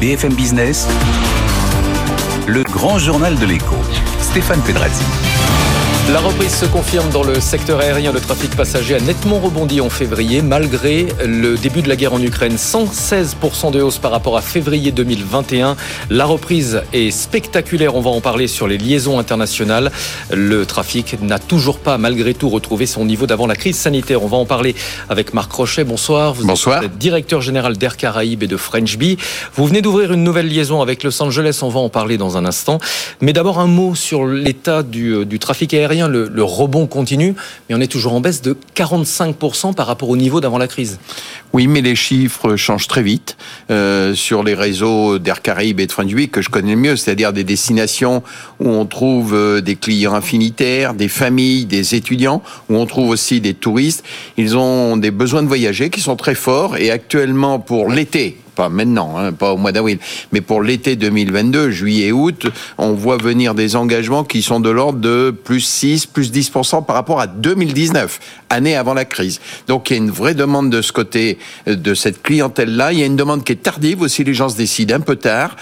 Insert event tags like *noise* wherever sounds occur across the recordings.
BFM Business, le grand journal de l'écho, Stéphane Pedrazzi. La reprise se confirme dans le secteur aérien. Le trafic passager a nettement rebondi en février, malgré le début de la guerre en Ukraine. 116% de hausse par rapport à février 2021. La reprise est spectaculaire. On va en parler sur les liaisons internationales. Le trafic n'a toujours pas, malgré tout, retrouvé son niveau d'avant la crise sanitaire. On va en parler avec Marc Rochet. Bonsoir. Vous Bonsoir. êtes directeur général d'Air Caraïbes et de French Bee. Vous venez d'ouvrir une nouvelle liaison avec Los Angeles. On va en parler dans un instant. Mais d'abord, un mot sur l'état du, du trafic aérien le, rebond continue, mais on est toujours en baisse de 45% par rapport au niveau d'avant la crise. Oui, mais les chiffres changent très vite euh, sur les réseaux d'Air Caraïbes et de French que je connais le mieux, c'est-à-dire des destinations où on trouve euh, des clients infinitaires, des familles, des étudiants, où on trouve aussi des touristes. Ils ont des besoins de voyager qui sont très forts et actuellement pour l'été, pas maintenant, hein, pas au mois d'avril, mais pour l'été 2022, juillet août, on voit venir des engagements qui sont de l'ordre de plus 6, plus 10% par rapport à 2019, année avant la crise. Donc il y a une vraie demande de ce côté, euh, de cette clientèle-là. Il y a une demande qui est tardive aussi, les gens se décident un peu tard.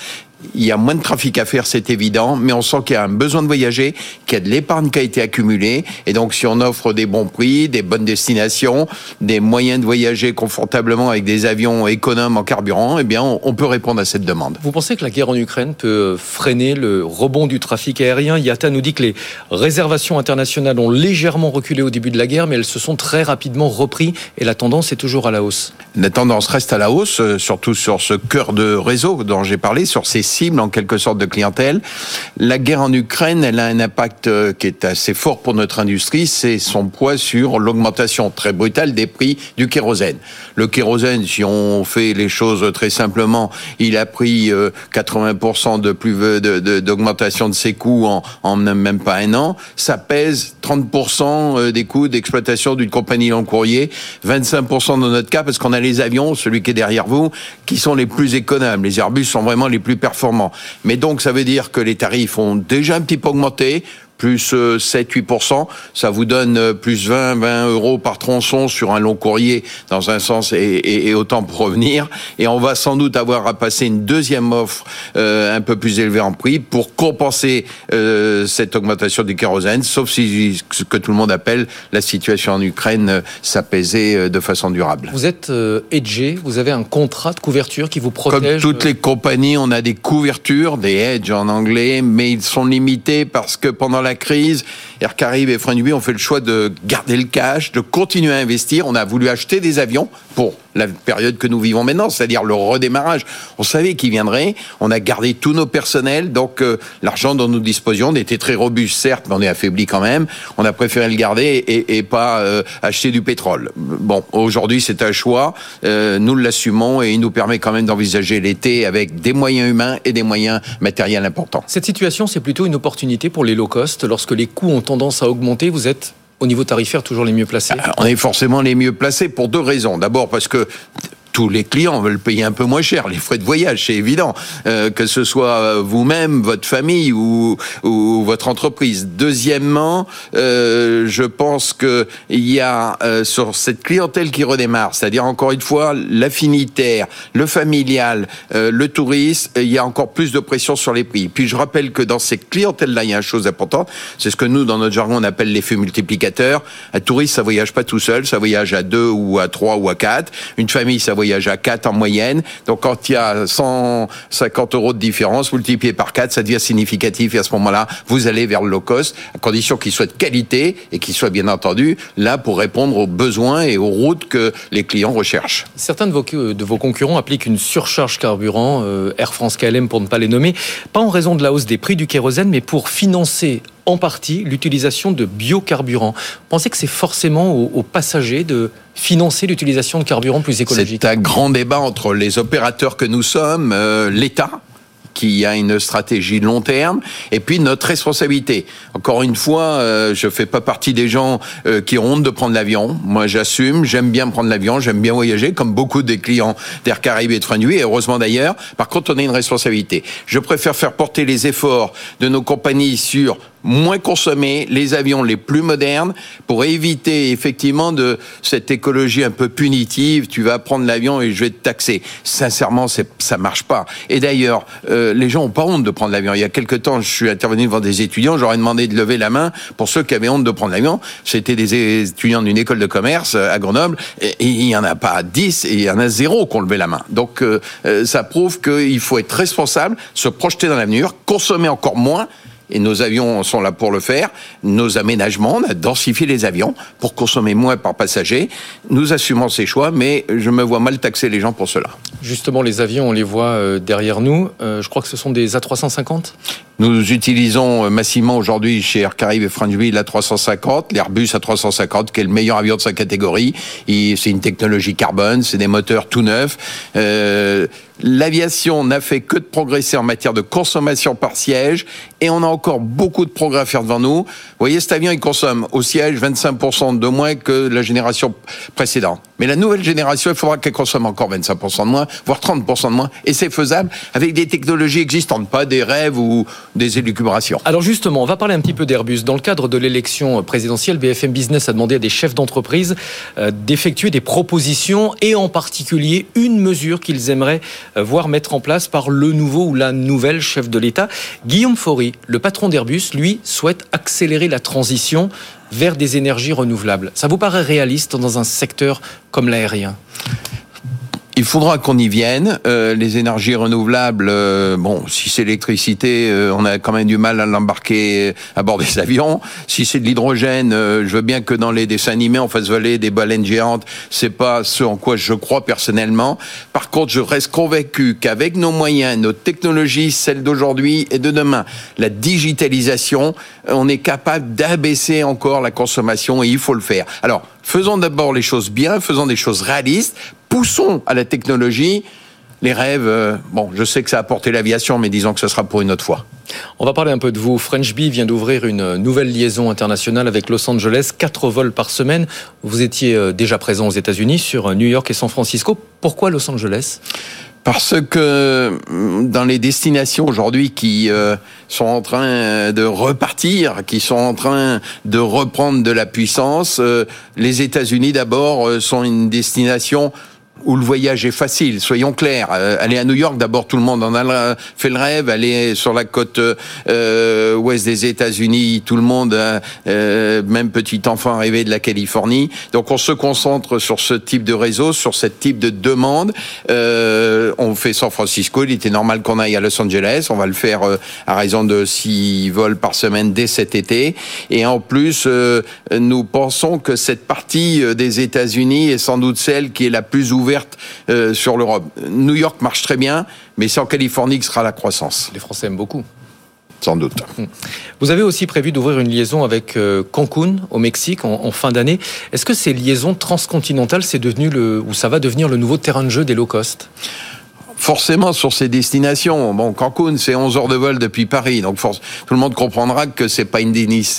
Il y a moins de trafic à faire, c'est évident, mais on sent qu'il y a un besoin de voyager, qu'il y a de l'épargne qui a été accumulée. Et donc, si on offre des bons prix, des bonnes destinations, des moyens de voyager confortablement avec des avions économes en carburant, eh bien, on peut répondre à cette demande. Vous pensez que la guerre en Ukraine peut freiner le rebond du trafic aérien? Yata nous dit que les réservations internationales ont légèrement reculé au début de la guerre, mais elles se sont très rapidement repris et la tendance est toujours à la hausse. La tendance reste à la hausse, euh, surtout sur ce cœur de réseau dont j'ai parlé, sur ces cible en quelque sorte de clientèle. La guerre en Ukraine, elle a un impact euh, qui est assez fort pour notre industrie, c'est son poids sur l'augmentation très brutale des prix du kérosène. Le kérosène, si on fait les choses très simplement, il a pris 80% euh, de plus d'augmentation de, ses coûts en, en même pas un an. Ça pèse 30% euh, des coûts d'exploitation d'une compagnie long courrier, 25% dans notre cas parce qu'on a les avions, celui qui est derrière vous, qui sont les plus économes. Les Airbus sont vraiment les plus performants mais donc, ça veut dire que les tarifs ont déjà un petit peu augmenté plus 7-8%, euh, ça vous donne euh, plus 20, 20 euros par tronçon sur un long courrier dans un sens et, autant pour revenir. Et on va sans doute avoir à passer une deuxième offre euh, un peu plus élevée en prix pour compenser cette augmentation du kérosène, sauf si ce que tout le monde appelle la situation en Ukraine s'apaisait de façon durable. Vous êtes hedgé, vous avez un contrat de couverture qui vous protège Comme toutes les compagnies, on a des couvertures, des hedges en anglais, mais ils sont limités parce que pendant la crise, Air Caraïbes et French ont fait le choix de garder le cash, de continuer à investir. On a voulu acheter des avions pour la période que nous vivons maintenant, c'est-à-dire le redémarrage. On savait qu'il viendrait. On a gardé tous nos personnels, donc euh, l'argent dont nous disposions était très robuste, certes, mais on est affaibli quand même. On a préféré le garder et, pas euh, acheter du pétrole. Bon, aujourd'hui, c'est un choix. Euh, nous l'assumons et il nous permet quand même d'envisager l'été avec des moyens humains et des moyens matériels importants. Cette situation, c'est plutôt une opportunité pour les low cost. Lorsque les coûts ont tendance à augmenter, vous êtes au niveau tarifaire toujours les mieux placés On est forcément les mieux placés pour deux raisons. D'abord parce que tous les clients veulent payer un peu moins cher les frais de voyage, c'est évident, euh, que ce soit vous-même, votre famille ou, ou, votre entreprise. Deuxièmement, euh, je pense que il y a euh, sur cette clientèle qui redémarre, c'est-à-dire encore une fois l'affinitaire, le familial, euh, le touriste, il y a encore plus de pression sur les prix. Puis je rappelle que dans cette clientèle-là, il y a une chose importante, c'est ce que nous dans notre jargon on appelle l'effet multiplicateur. Un touriste, ça voyage pas tout seul, ça voyage à deux ou à trois ou à quatre. Une famille, ça voyage voyage à 4 en moyenne. Donc quand il y a 150 euros de différence, multiplié par 4, ça devient significatif. Et à ce moment-là, vous allez vers le low cost, à condition qu'il soit de qualité et qu'il soit bien entendu là pour répondre aux besoins et aux routes que les clients recherchent. Certains de vos, de vos concurrents appliquent une surcharge carburant, euh, Air France KLM pour ne pas les nommer, pas en raison de la hausse des prix du kérosène, mais pour financer en partie l'utilisation de biocarburants. Pensez que c'est forcément aux, passagers de financer l'utilisation de carburants plus écologiques C'est un grand débat entre les opérateurs que nous sommes, euh, l'État, qui a une stratégie long terme, et puis notre responsabilité. Encore une fois, euh, je fais pas partie des gens euh, qui ont honte de prendre l'avion. Moi, j'assume, j'aime bien prendre l'avion, j'aime bien voyager, comme beaucoup des clients d'Air Caraïbes et de Frein et heureusement d'ailleurs. Par contre, on a une responsabilité. Je préfère faire porter les efforts de nos compagnies sur moins consommer les avions les plus modernes pour éviter effectivement de cette écologie un peu punitive. Tu vas prendre l'avion et je vais te taxer. Sincèrement, ça marche pas. Et d'ailleurs, euh, les gens ont pas honte de prendre l'avion. Il y a quelques temps, je suis intervenu devant des étudiants. J'aurais demandé de lever la main pour ceux qui avaient honte de prendre l'avion. C'était des étudiants d'une école de commerce euh, à Grenoble. Il y en a pas 10 et il y en a zéro qui ont levé la main. Donc euh, ça prouve qu'il faut être responsable, se projeter dans l'avenir, consommer encore moins et nos avions sont là pour le faire. Nos aménagements, on a densifié les avions pour consommer moins par passager. Nous assumons ces choix, mais je me vois mal taxer les gens pour cela. Justement, les avions, on les voit euh, derrière nous. Euh, je crois que ce sont des A350 nous utilisons euh, massivement aujourd'hui chez Air Caraïbes et Frenchville l'A350, l'Airbus A350 qui est le meilleur avion de sa catégorie. C'est une technologie carbone, c'est des moteurs tout neufs. Euh, L'aviation n'a fait que de progresser en matière de consommation par siège et on a encore beaucoup de progrès à faire devant nous. Vous voyez, cet avion, il consomme au siège 25% de moins que la génération précédente. Mais la nouvelle génération, il faudra qu'elle consomme encore 25% de moins, voire 30% de moins. Et c'est faisable avec des technologies existantes, pas des rêves ou des élucubrations. Alors justement, on va parler un petit peu d'Airbus. Dans le cadre de l'élection présidentielle, BFM Business a demandé à des chefs d'entreprise euh, d'effectuer des propositions et en particulier une mesure qu'ils aimeraient euh, voir mettre en place par le nouveau ou la nouvelle chef de l'État. Guillaume Faury, le patron d'Airbus, lui, souhaite accélérer la transition vers des énergies renouvelables. Ça vous paraît réaliste dans un secteur comme l'aérien? Il faudra qu'on y vienne. Euh, les énergies renouvelables, euh, bon, si c'est l'électricité, euh, on a quand même du mal à l'embarquer à bord des *laughs* avions. Si c'est de l'hydrogène, je veux bien que dans les dessins animés on fasse voler des baleines géantes. C'est pas ce en quoi je crois personnellement. Par contre, je reste convaincu qu'avec nos moyens, nos technologies, celles d'aujourd'hui et de demain, la digitalisation, on est capable d'abaisser encore la consommation et il faut le faire. Alors, faisons d'abord les choses bien, faisons des choses réalistes poussons à la technologie. Les rêves, euh, bon, je sais que ça a apporté l'aviation, mais disons que ce sera pour une autre fois. On va parler un peu de vous. French Bee vient d'ouvrir une nouvelle liaison internationale avec Los Angeles, quatre vols par semaine. Vous étiez euh, déjà présent aux États-Unis sur euh, New York et San Francisco. Pourquoi Los Angeles? Parce que mm, dans les destinations aujourd'hui qui sont en train de repartir, qui sont en train de reprendre de la puissance, les États-Unis d'abord sont une destination où le voyage est facile, soyons clairs. Euh, aller à New York, d'abord tout le monde en a fait le rêve. Aller sur la côte euh, ouest des États-Unis, tout le monde, euh, même petit enfant rêvé de la Californie. Donc on se concentre sur ce type de réseau, sur ce type de demande. Euh, on fait San Francisco, il était normal qu'on aille à Los Angeles. On va le faire euh, à raison de six vols par semaine dès cet été. Et en plus, nous pensons que cette partie des États-Unis est sans doute celle qui est la plus ouverte ouverte euh, sur l'Europe. New York marche très bien, mais c'est en Californie que sera la croissance. Les Français aiment beaucoup. Sans doute. Hmm. Vous avez aussi prévu d'ouvrir une liaison avec euh, Cancun au Mexique en, fin d'année. Est-ce que ces liaisons transcontinentales, c'est devenu le, ou ça va devenir le nouveau terrain de jeu des low cost? Forcément sur ces destinations. Bon, Cancun, c'est 11 heures de vol depuis Paris, donc tout le monde comprendra que c'est pas une,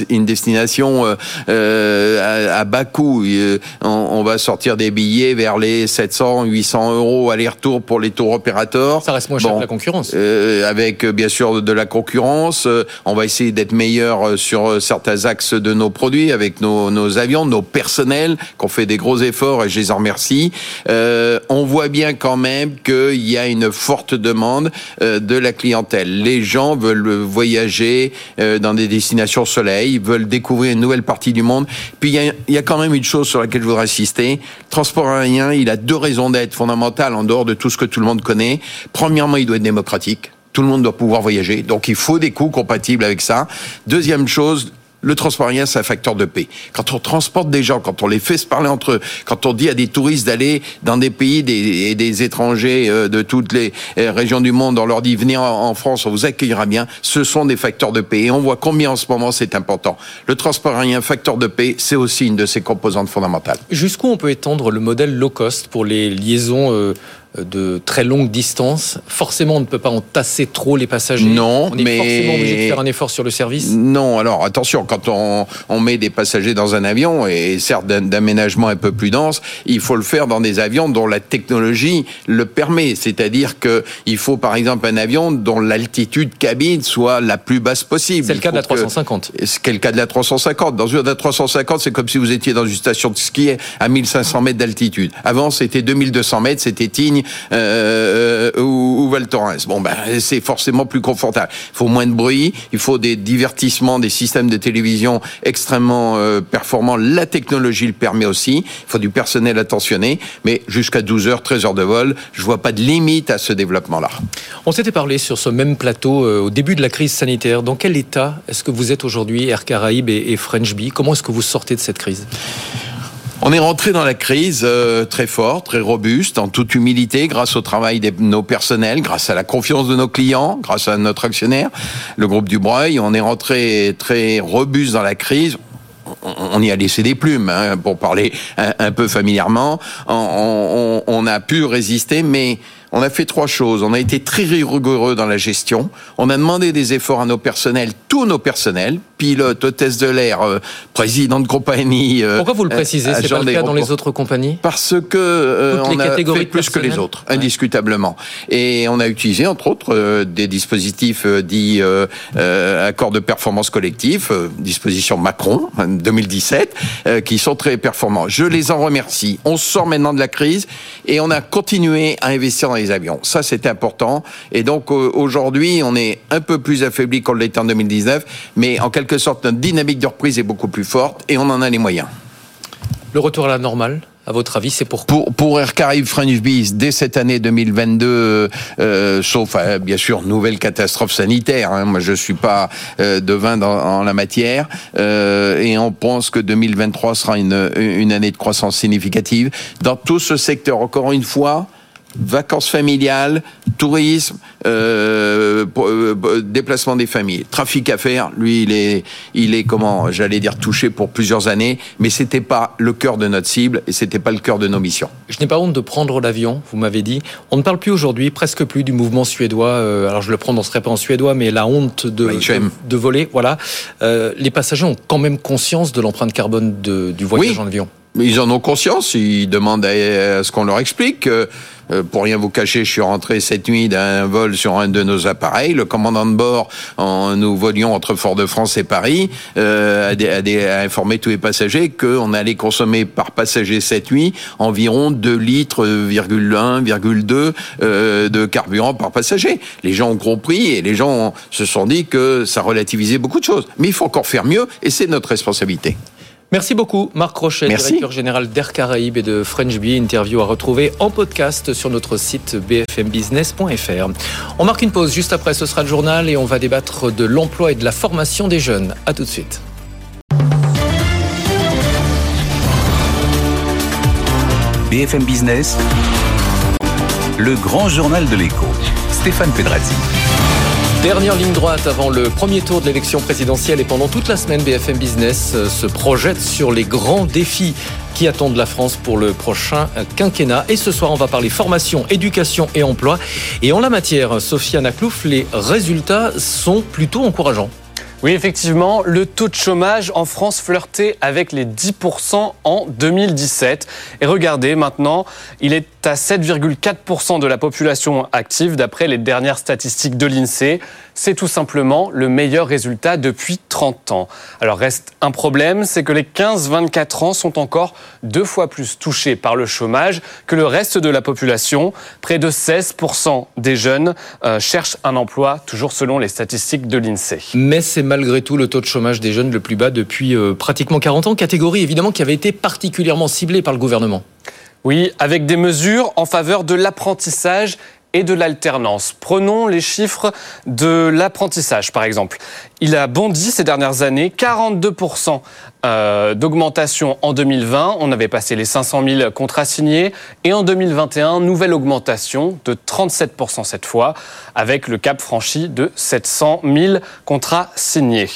une destination euh, euh, à, bas coût. Euh, on, va sortir des billets vers les 700, 800 euros aller-retour pour les tours opérateurs. Ça reste moins cher que la concurrence. avec bien sûr de la concurrence, on va essayer d'être meilleur sur certains axes de nos produits, avec nos, nos avions, nos personnels, qu'on fait des gros efforts et je les en remercie. on voit bien quand même qu'il y a une forte demande euh, de la clientèle. Les gens veulent voyager euh, dans des destinations soleil, veulent découvrir une nouvelle partie du monde. Puis il y a, quand même une chose sur laquelle je voudrais insister. Transport aérien, il a deux raisons d'être fondamentales en dehors de tout ce que tout le monde connaît. Premièrement, il doit être démocratique tout le monde doit pouvoir voyager. Donc il faut des coûts compatibles avec ça. Deuxième chose, le transport aérien, c'est un facteur de paix. Quand on transporte des gens, quand on les fait se parler entre eux, quand on dit à des touristes d'aller dans des pays et des étrangers euh, de toutes les euh, régions du monde, on leur dit venez en France, on vous accueillera bien, ce sont des facteurs de paix. Et on voit combien en ce moment c'est important. Le transport aérien, facteur de paix, c'est aussi une de ses composantes fondamentales. Jusqu'où on peut étendre le modèle low cost pour les liaisons euh, de très longue distance, forcément on ne peut pas entasser trop les passagers. Non, on est mais forcément obligé de faire un effort sur le service. Non, alors attention, quand on, on met des passagers dans un avion, et certes d'aménagement un peu plus dense, il faut le faire dans des avions dont la technologie le permet. C'est-à-dire que il faut par exemple un avion dont l'altitude cabine soit la plus basse possible. C'est le cas de la 350. C'est le cas de la 350. Dans une de la 350, c'est comme si vous étiez dans une station de ski à 1500 mètres d'altitude. Avant, c'était 2200 mètres, c'était Tignes euh, euh, ou, ou Val Thorens. Bon, ben, c'est forcément plus confortable. Il faut moins de bruit, il faut des divertissements, des systèmes de télévision extrêmement euh, performants. La technologie le permet aussi. Il faut du personnel attentionné, mais jusqu'à 12 heures, 13 heures de vol, je vois pas de limite à ce développement-là. On s'était parlé sur ce même plateau euh, au début de la crise sanitaire. Dans quel état est-ce que vous êtes aujourd'hui, Air Caraïbes et, et French Bee? Comment est-ce que vous sortez de cette crise? On est rentré dans la crise euh, très fort, très robuste, en toute humilité, grâce au travail de nos personnels, grâce à la confiance de nos clients, grâce à notre actionnaire, le groupe Dubreuil. On est rentré très robuste dans la crise on y a laissé des plumes, hein, pour parler un, peu familièrement. On, a pu résister, mais on a fait trois choses. On a été très rigoureux dans la gestion. On a demandé des efforts à nos personnels, tous nos personnels, pilotes, hôtesses de l'air, euh, président de compagnie. Euh, Pourquoi vous le précisez? C'est pas le cas dans les autres compagnies? Parce que euh, on a fait plus que les autres, indiscutablement. Et on a utilisé entre autres des dispositifs dits accords de performance collectif, disposition Macron 2017, qui sont très performants. Je les en remercie. On sort maintenant de la crise et on a continué à investir dans les avions. Ça, c'est important. Et donc, aujourd'hui, on est un peu plus affaibli qu'on l'était en 2019, mais en quelque sorte, notre dynamique de reprise est beaucoup plus forte et on en a les moyens. Le retour à la normale à votre avis, c'est pour Pour, pour Air Caraïbes French Bees, dès cette année 2022, euh, sauf euh, bien sûr nouvelle catastrophe sanitaire. Hein, moi, je suis pas euh, devin dans, en la matière, euh, et on pense que 2023 sera une, une année de croissance significative dans tout ce secteur. Encore une fois, vacances familiales, tourisme, euh, euh, déplacement des familles, trafic à faire. Lui, il est, il est comment, j'allais dire touché pour plusieurs années, mais c'était pas le cœur de notre cible et c'était pas le cœur de nos missions. Je n'ai pas honte de prendre l'avion, vous m'avez dit. On ne parle plus aujourd'hui, presque plus du mouvement suédois. Euh, alors je le prononcerai pas en suédois, mais la honte de, de, de, voler. Voilà. Euh, les passagers ont quand même conscience de l'empreinte carbone de, du voyage oui. en avion. Ils en ont conscience, ils demandent à, ce qu'on leur explique. Euh, pour rien vous cacher, je suis rentré cette nuit d'un vol sur un de nos appareils. Le commandant de bord, nous volions entre Fort-de-France et Paris, euh, a, a, informé tous les passagers qu'on allait consommer par passager cette nuit environ 2 litres, 1,2 euh, de carburant par passager. Les gens ont compris et les gens se sont dit que ça relativisait beaucoup de choses. Mais il faut encore faire mieux et c'est notre responsabilité. Merci beaucoup, Marc Rochet, Merci. directeur général d'Air Caraïbes et de French Bee. Interview à retrouver en podcast sur notre site bfmbusiness.fr. On marque une pause juste après, ce sera le journal et on va débattre de l'emploi et de la formation des jeunes. À tout de suite. BFM Business, le grand journal de l'écho. Stéphane Pedrazzi. Dernière ligne droite avant le premier tour de l'élection présidentielle et pendant toute la semaine, BFM Business se projette sur les grands défis qui attendent la France pour le prochain quinquennat. Et ce soir, on va parler formation, éducation et emploi. Et en la matière, Sofiane Aklouf, les résultats sont plutôt encourageants. Oui, effectivement, le taux de chômage en France flirtait avec les 10% en 2017. Et regardez, maintenant, il est à 7,4% de la population active d'après les dernières statistiques de l'INSEE. C'est tout simplement le meilleur résultat depuis 30 ans. Alors reste un problème, c'est que les 15-24 ans sont encore deux fois plus touchés par le chômage que le reste de la population. Près de 16% des jeunes euh, cherchent un emploi, toujours selon les statistiques de l'INSEE. Malgré tout le taux de chômage des jeunes le plus bas depuis euh, pratiquement 40 ans, catégorie évidemment qui avait été particulièrement ciblée par le gouvernement. Oui, avec des mesures en faveur de l'apprentissage et de l'alternance. Prenons les chiffres de l'apprentissage, par exemple. Il a bondi ces dernières années, 42% euh, d'augmentation en 2020. On avait passé les 500 000 contrats signés. Et en 2021, nouvelle augmentation de 37% cette fois, avec le cap franchi de 700 000 contrats signés.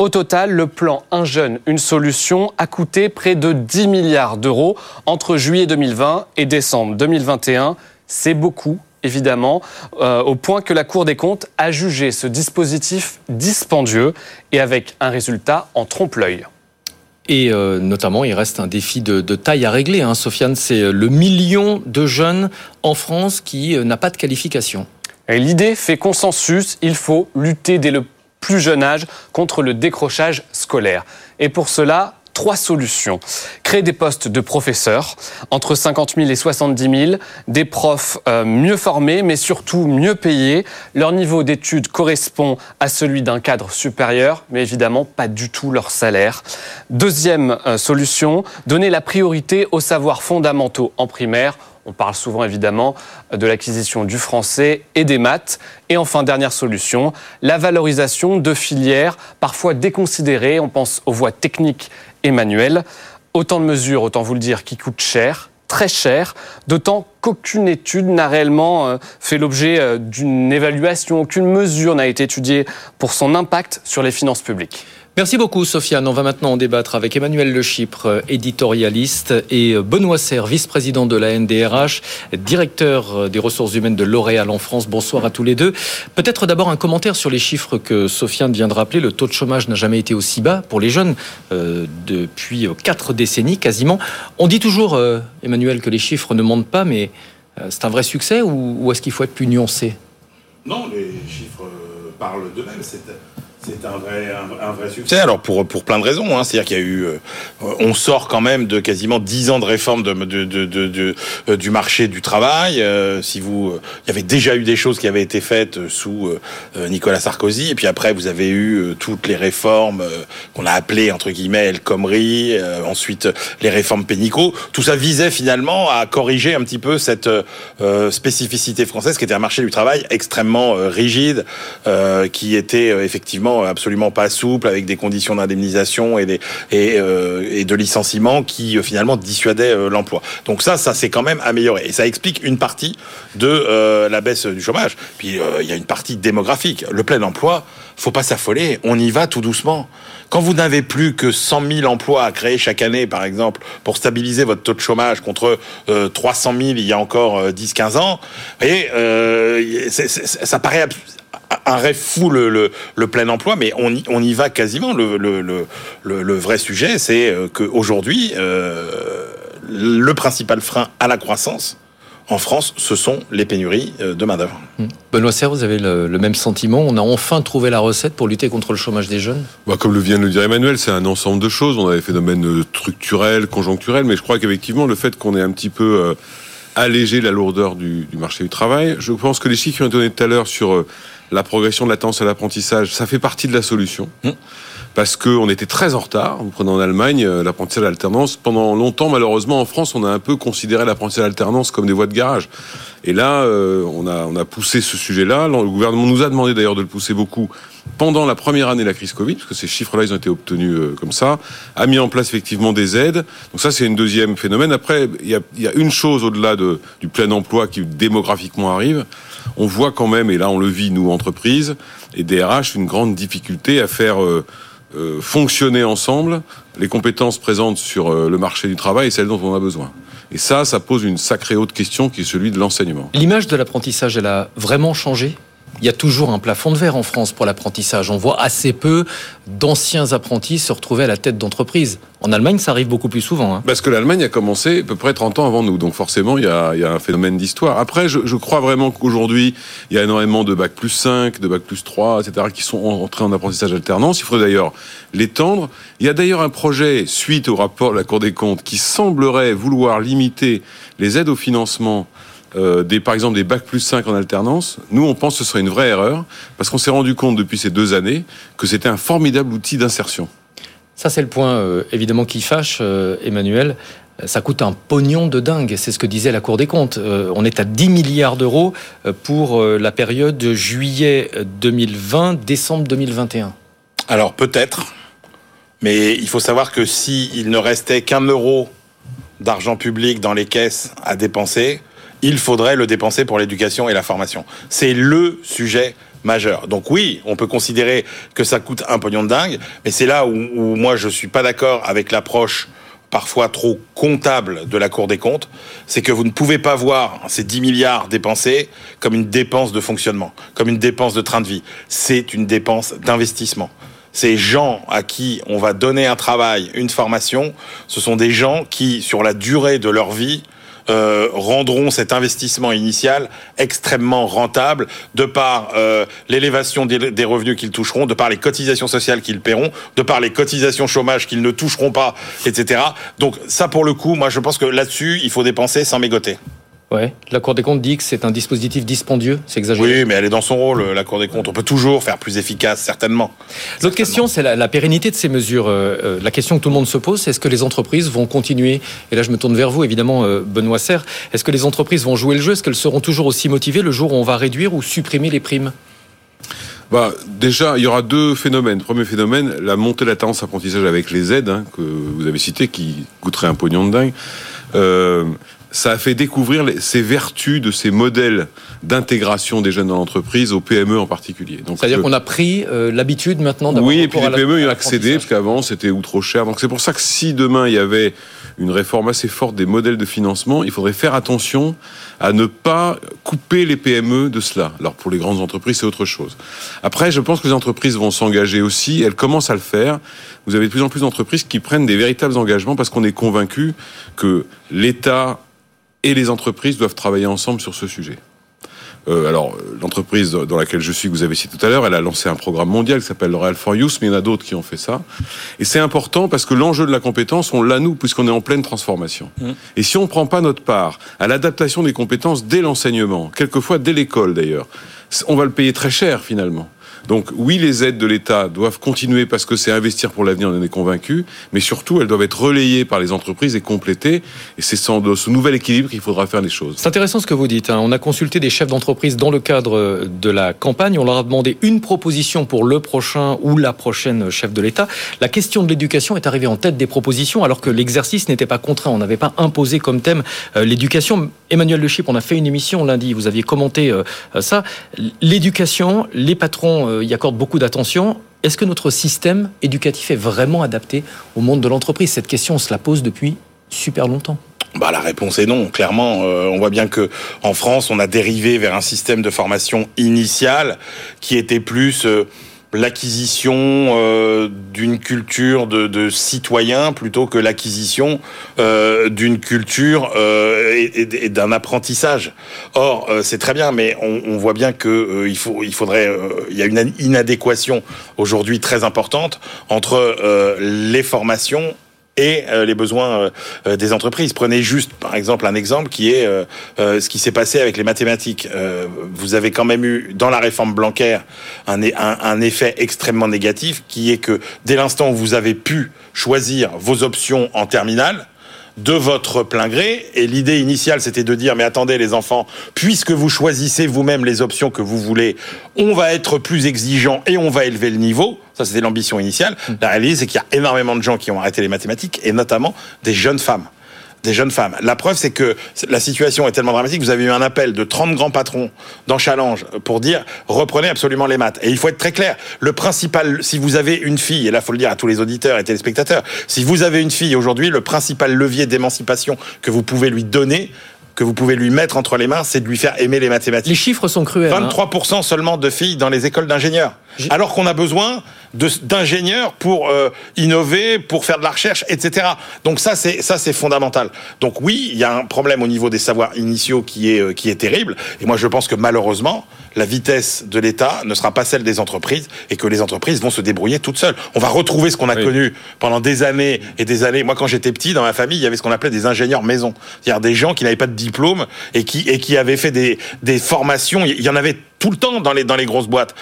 Au total, le plan Un jeune, une solution a coûté près de 10 milliards d'euros entre juillet 2020 et décembre 2021. C'est beaucoup, évidemment, euh, au point que la Cour des comptes a jugé ce dispositif dispendieux et avec un résultat en trompe-l'œil. Et euh, notamment, il reste un défi de, taille à régler. Hein. Sofiane, c'est le million de jeunes en France qui euh, n'a pas de qualification. L'idée fait consensus, il faut lutter dès le plus jeune âge contre le décrochage scolaire. Et pour cela, trois solutions. Créer des postes de professeurs, entre 50 000 et 70 000, des profs euh, mieux formés, mais surtout mieux payés. Leur niveau d'études correspond à celui d'un cadre supérieur, mais évidemment pas du tout leur salaire. Deuxième euh, solution, donner la priorité aux savoirs fondamentaux en primaire on parle souvent évidemment de l'acquisition du français et des maths. Et enfin, dernière solution, la valorisation de filières parfois déconsidérées. On pense aux voies techniques et manuelles. Autant de mesures, autant vous le dire, qui coûtent cher, très cher, d'autant qu'aucune étude n'a réellement euh, fait l'objet euh, d'une évaluation, aucune mesure n'a été étudiée pour son impact sur les finances publiques. Merci beaucoup, Sofiane. On va maintenant en débattre avec Emmanuel Le Chypre, éditorialiste, et Benoît Serre, vice-président de la NDRH, directeur des ressources humaines de L'Oréal en France. Bonsoir à tous les deux. Peut-être d'abord un commentaire sur les chiffres que Sofiane vient de rappeler. Le taux de chômage n'a jamais été aussi bas pour les jeunes euh, depuis quatre décennies quasiment. On dit toujours, euh, Emmanuel, que les chiffres ne montent pas, mais euh, c'est un vrai succès ou, est-ce qu'il faut être plus nuancé? Non, les chiffres parlent d'eux-mêmes. Vrai, un, vrai succès. Alors pour pour plein de raisons, hein. c'est-à-dire qu'il y a eu, euh, on sort quand même de quasiment dix ans de réforme de, de, de, euh, du marché du travail. Euh, si vous, il y avait déjà eu des choses qui avaient été faites sous Nicolas Sarkozy, et puis après vous avez eu toutes les réformes qu'on a appelées entre guillemets El Khomri, ensuite les réformes pénicaux. Tout ça visait finalement à corriger un petit peu cette spécificité française qui était un marché du travail extrêmement rigide, qui était effectivement absolument pas souple, avec des conditions d'indemnisation et, euh, de licenciement qui euh, finalement dissuadaient euh, l'emploi. Donc ça, ça s'est quand même amélioré. Et ça explique une partie de la baisse du chômage. Puis il y a une partie démographique. Le plein emploi, faut pas s'affoler, on y va tout doucement. Quand vous n'avez plus que 100 000 emplois à créer chaque année, par exemple, pour stabiliser votre taux de chômage contre 300 000 il y a encore 10-15 ans, vous voyez, euh, ça paraît un rêve fou le, plein emploi, mais on y, on y va quasiment. Le, le, vrai sujet, c'est euh, qu'aujourd'hui, euh, le principal frein à la croissance, en France, ce sont les pénuries euh, de main-d'œuvre. Hmm. Benoît Serre, vous avez le, même sentiment On a enfin trouvé la recette pour lutter contre le chômage des jeunes? Bah, Comme le vient de le dire Emmanuel, c'est un ensemble de choses. On a des phénomènes structurels, conjoncturels, mais je crois qu'effectivement, le fait qu'on ait un petit peu allégé la lourdeur du, du, marché du travail, je pense que les chiffres qui ont été donnés tout à l'heure sur la progression de latence à l'apprentissage, ça fait partie de la solution. Mmh. Parce qu'on était très en retard. Vous prenez en Allemagne euh, l'apprentissage à l'alternance. Pendant longtemps, malheureusement, en France, on a un peu considéré l'apprentissage à l'alternance comme des voies de garage. Et là, euh, on, a, on a poussé ce sujet-là. Le gouvernement nous a demandé d'ailleurs de le pousser beaucoup pendant la première année de la crise Covid, parce que ces chiffres-là, ils ont été obtenus euh, comme ça, a mis en place effectivement des aides. Donc ça, c'est une deuxième phénomène. Après, il y a, y a, une chose au-delà de, du plein emploi qui démographiquement arrive. On voit quand même, et là on le vit, nous, entreprises et DRH, une grande difficulté à faire euh, euh, fonctionner ensemble les compétences présentes sur le marché du travail et celles dont on a besoin. Et ça, ça pose une sacrée haute question qui est celui de l'enseignement. L'image de l'apprentissage, elle a vraiment changé? Il y a toujours un plafond de verre en France pour l'apprentissage. On voit assez peu d'anciens apprentis se retrouver à la tête d'entreprise. En Allemagne, ça arrive beaucoup plus souvent. Hein. Parce que l'Allemagne a commencé à peu près 30 ans avant nous. Donc forcément, il y a, un phénomène d'histoire. Après, je, crois vraiment qu'aujourd'hui, il y a énormément de bac plus 5, de bac plus 3, etc., qui sont entrés en apprentissage alternance. Il faudrait d'ailleurs l'étendre. Il y a d'ailleurs un projet, suite au rapport de la Cour des comptes, qui semblerait vouloir limiter les aides au financement euh, des, par exemple des bacs plus 5 en alternance, nous on pense que ce serait une vraie erreur, parce qu'on s'est rendu compte depuis ces deux années que c'était un formidable outil d'insertion. Ça c'est le point euh, évidemment qui fâche, euh, Emmanuel. Ça coûte un pognon de dingue, c'est ce que disait la Cour des comptes. on est à 10 milliards d'euros pour la période de juillet 2020, décembre 2021. Alors peut-être, mais il faut savoir que s'il ne restait qu'un euro d'argent public dans les caisses à dépenser, il faudrait le dépenser pour l'éducation et la formation. C'est le sujet majeur. Donc oui, on peut considérer que ça coûte un pognon de dingue, mais c'est là où, moi je suis pas d'accord avec l'approche parfois trop comptable de la Cour des comptes, c'est que vous ne pouvez pas voir ces 10 milliards dépensés comme une dépense de fonctionnement, comme une dépense de train de vie. C'est une dépense d'investissement. Ces gens à qui on va donner un travail, une formation, ce sont des gens qui, sur la durée de leur vie, euh, rendront cet investissement initial extrêmement rentable de par euh, l'élévation des, des, revenus qu'ils toucheront, de par les cotisations sociales qu'ils paieront, de par les cotisations chômage qu'ils ne toucheront pas, etc. Donc ça, pour le coup, moi je pense que là-dessus, il faut dépenser sans mégoter. Ouais. La Cour des comptes dit que c'est un dispositif dispendieux, c'est exagéré. Oui, mais elle est dans son rôle, la Cour des comptes. On peut toujours faire plus efficace, certainement. L'autre question, c'est la, la, pérennité de ces mesures. Euh, euh, la question que tout le monde se pose, c'est est-ce que les entreprises vont continuer Et là, je me tourne vers vous, évidemment, euh, Benoît Serre. Est-ce que les entreprises vont jouer le jeu Est-ce qu'elles seront toujours aussi motivées le jour où on va réduire ou supprimer les primes? Bah, déjà, il y aura deux phénomènes. Premier phénomène, la montée de la tendance apprentissage avec les aides hein, que vous avez citées, qui coûteraient un pognon de dingue. Euh, ça a fait découvrir ces vertus de ces modèles d'intégration des jeunes dans l'entreprise, aux PME en particulier. C'est-à-dire qu'on a pris euh, l'habitude maintenant d'avoir Oui, et puis les PME y ont accédé, parce qu'avant c'était ou trop cher. Donc c'est pour ça que si demain il y avait une réforme assez forte des modèles de financement, il faudrait faire attention à ne pas couper les PME de cela. Alors pour les grandes entreprises, c'est autre chose. Après, je pense que les entreprises vont s'engager aussi, elles commencent à le faire. Vous avez de plus en plus d'entreprises qui prennent des véritables engagements parce qu'on est convaincu que l'État et les entreprises doivent travailler ensemble sur ce sujet. Euh, alors, l'entreprise dans laquelle je suis, que vous avez cité tout à l'heure, elle a lancé un programme mondial qui s'appelle L'Oréal for Youth, mais il y en a d'autres qui ont fait ça. Et c'est important parce que l'enjeu de la compétence, on l'a nous, puisqu'on est en pleine transformation. Mmh. Et si on ne prend pas notre part à l'adaptation des compétences dès l'enseignement, quelquefois dès l'école d'ailleurs, on va le payer très cher finalement. Donc oui, les aides de l'État doivent continuer parce que c'est investir pour l'avenir, on en est convaincu, mais surtout elles doivent être relayées par les entreprises et complétées. Et c'est sans ce nouvel équilibre qu'il faudra faire les choses. C'est intéressant ce que vous dites. Hein. On a consulté des chefs d'entreprise dans le cadre de la campagne. On leur a demandé une proposition pour le prochain ou la prochaine chef de l'État. La question de l'éducation est arrivée en tête des propositions alors que l'exercice n'était pas contraint. On n'avait pas imposé comme thème euh, l'éducation. Emmanuel Le Chip, on a fait une émission lundi. Vous aviez commenté euh, ça. L'éducation, les patrons euh, y accorde beaucoup d'attention. Est-ce que notre système éducatif est vraiment adapté au monde de l'entreprise? Cette question, on se la pose depuis super longtemps. Bah, la réponse est non, clairement. Euh, on voit bien que en France, on a dérivé vers un système de formation initiale qui était plus euh, l'acquisition euh, d'une culture de, de citoyen plutôt que l'acquisition euh, d'une culture euh, et, d'un apprentissage. Or, c'est très bien, mais on, on voit bien que euh, il faut, il faudrait, il y a une inadéquation aujourd'hui très importante entre les formations et euh, les besoins euh, des entreprises. Prenez juste, par exemple, un exemple qui est euh, ce qui s'est passé avec les mathématiques. vous avez quand même eu, dans la réforme Blanquer, un effet extrêmement négatif qui est que dès l'instant où vous avez pu choisir vos options en terminale, de votre plein gré. Et l'idée initiale, c'était de dire, mais attendez les enfants, puisque vous choisissez vous-même les options que vous voulez, on va être plus exigeant et on va élever le niveau. Ça, c'était l'ambition initiale. La réalité, c'est qu'il y a énormément de gens qui ont arrêté les mathématiques, et notamment des jeunes femmes des jeunes femmes. La preuve, c'est que la situation est tellement dramatique. Vous avez eu un appel de 30 grands patrons dans Challenge pour dire reprenez absolument les maths. Et il faut être très clair. Le principal, si vous avez une fille, et là, faut le dire à tous les auditeurs et téléspectateurs, si vous avez une fille aujourd'hui, le principal levier d'émancipation que vous pouvez lui donner, que vous pouvez lui mettre entre les mains, c'est de lui faire aimer les mathématiques. Les chiffres sont cruels. 23% hein. seulement de filles dans les écoles d'ingénieurs. Alors qu'on a besoin d'ingénieurs pour euh, innover, pour faire de la recherche, etc. Donc ça, c'est ça, c'est fondamental. Donc oui, il y a un problème au niveau des savoirs initiaux qui est euh, qui est terrible. Et moi, je pense que malheureusement, la vitesse de l'État ne sera pas celle des entreprises et que les entreprises vont se débrouiller toutes seules. On va retrouver ce qu'on a oui. connu pendant des années et des années. Moi, quand j'étais petit, dans ma famille, il y avait ce qu'on appelait des ingénieurs maison, c'est-à-dire des gens qui n'avaient pas de diplôme et qui et qui avaient fait des des formations. Il y en avait tout le temps dans les dans les grosses boîtes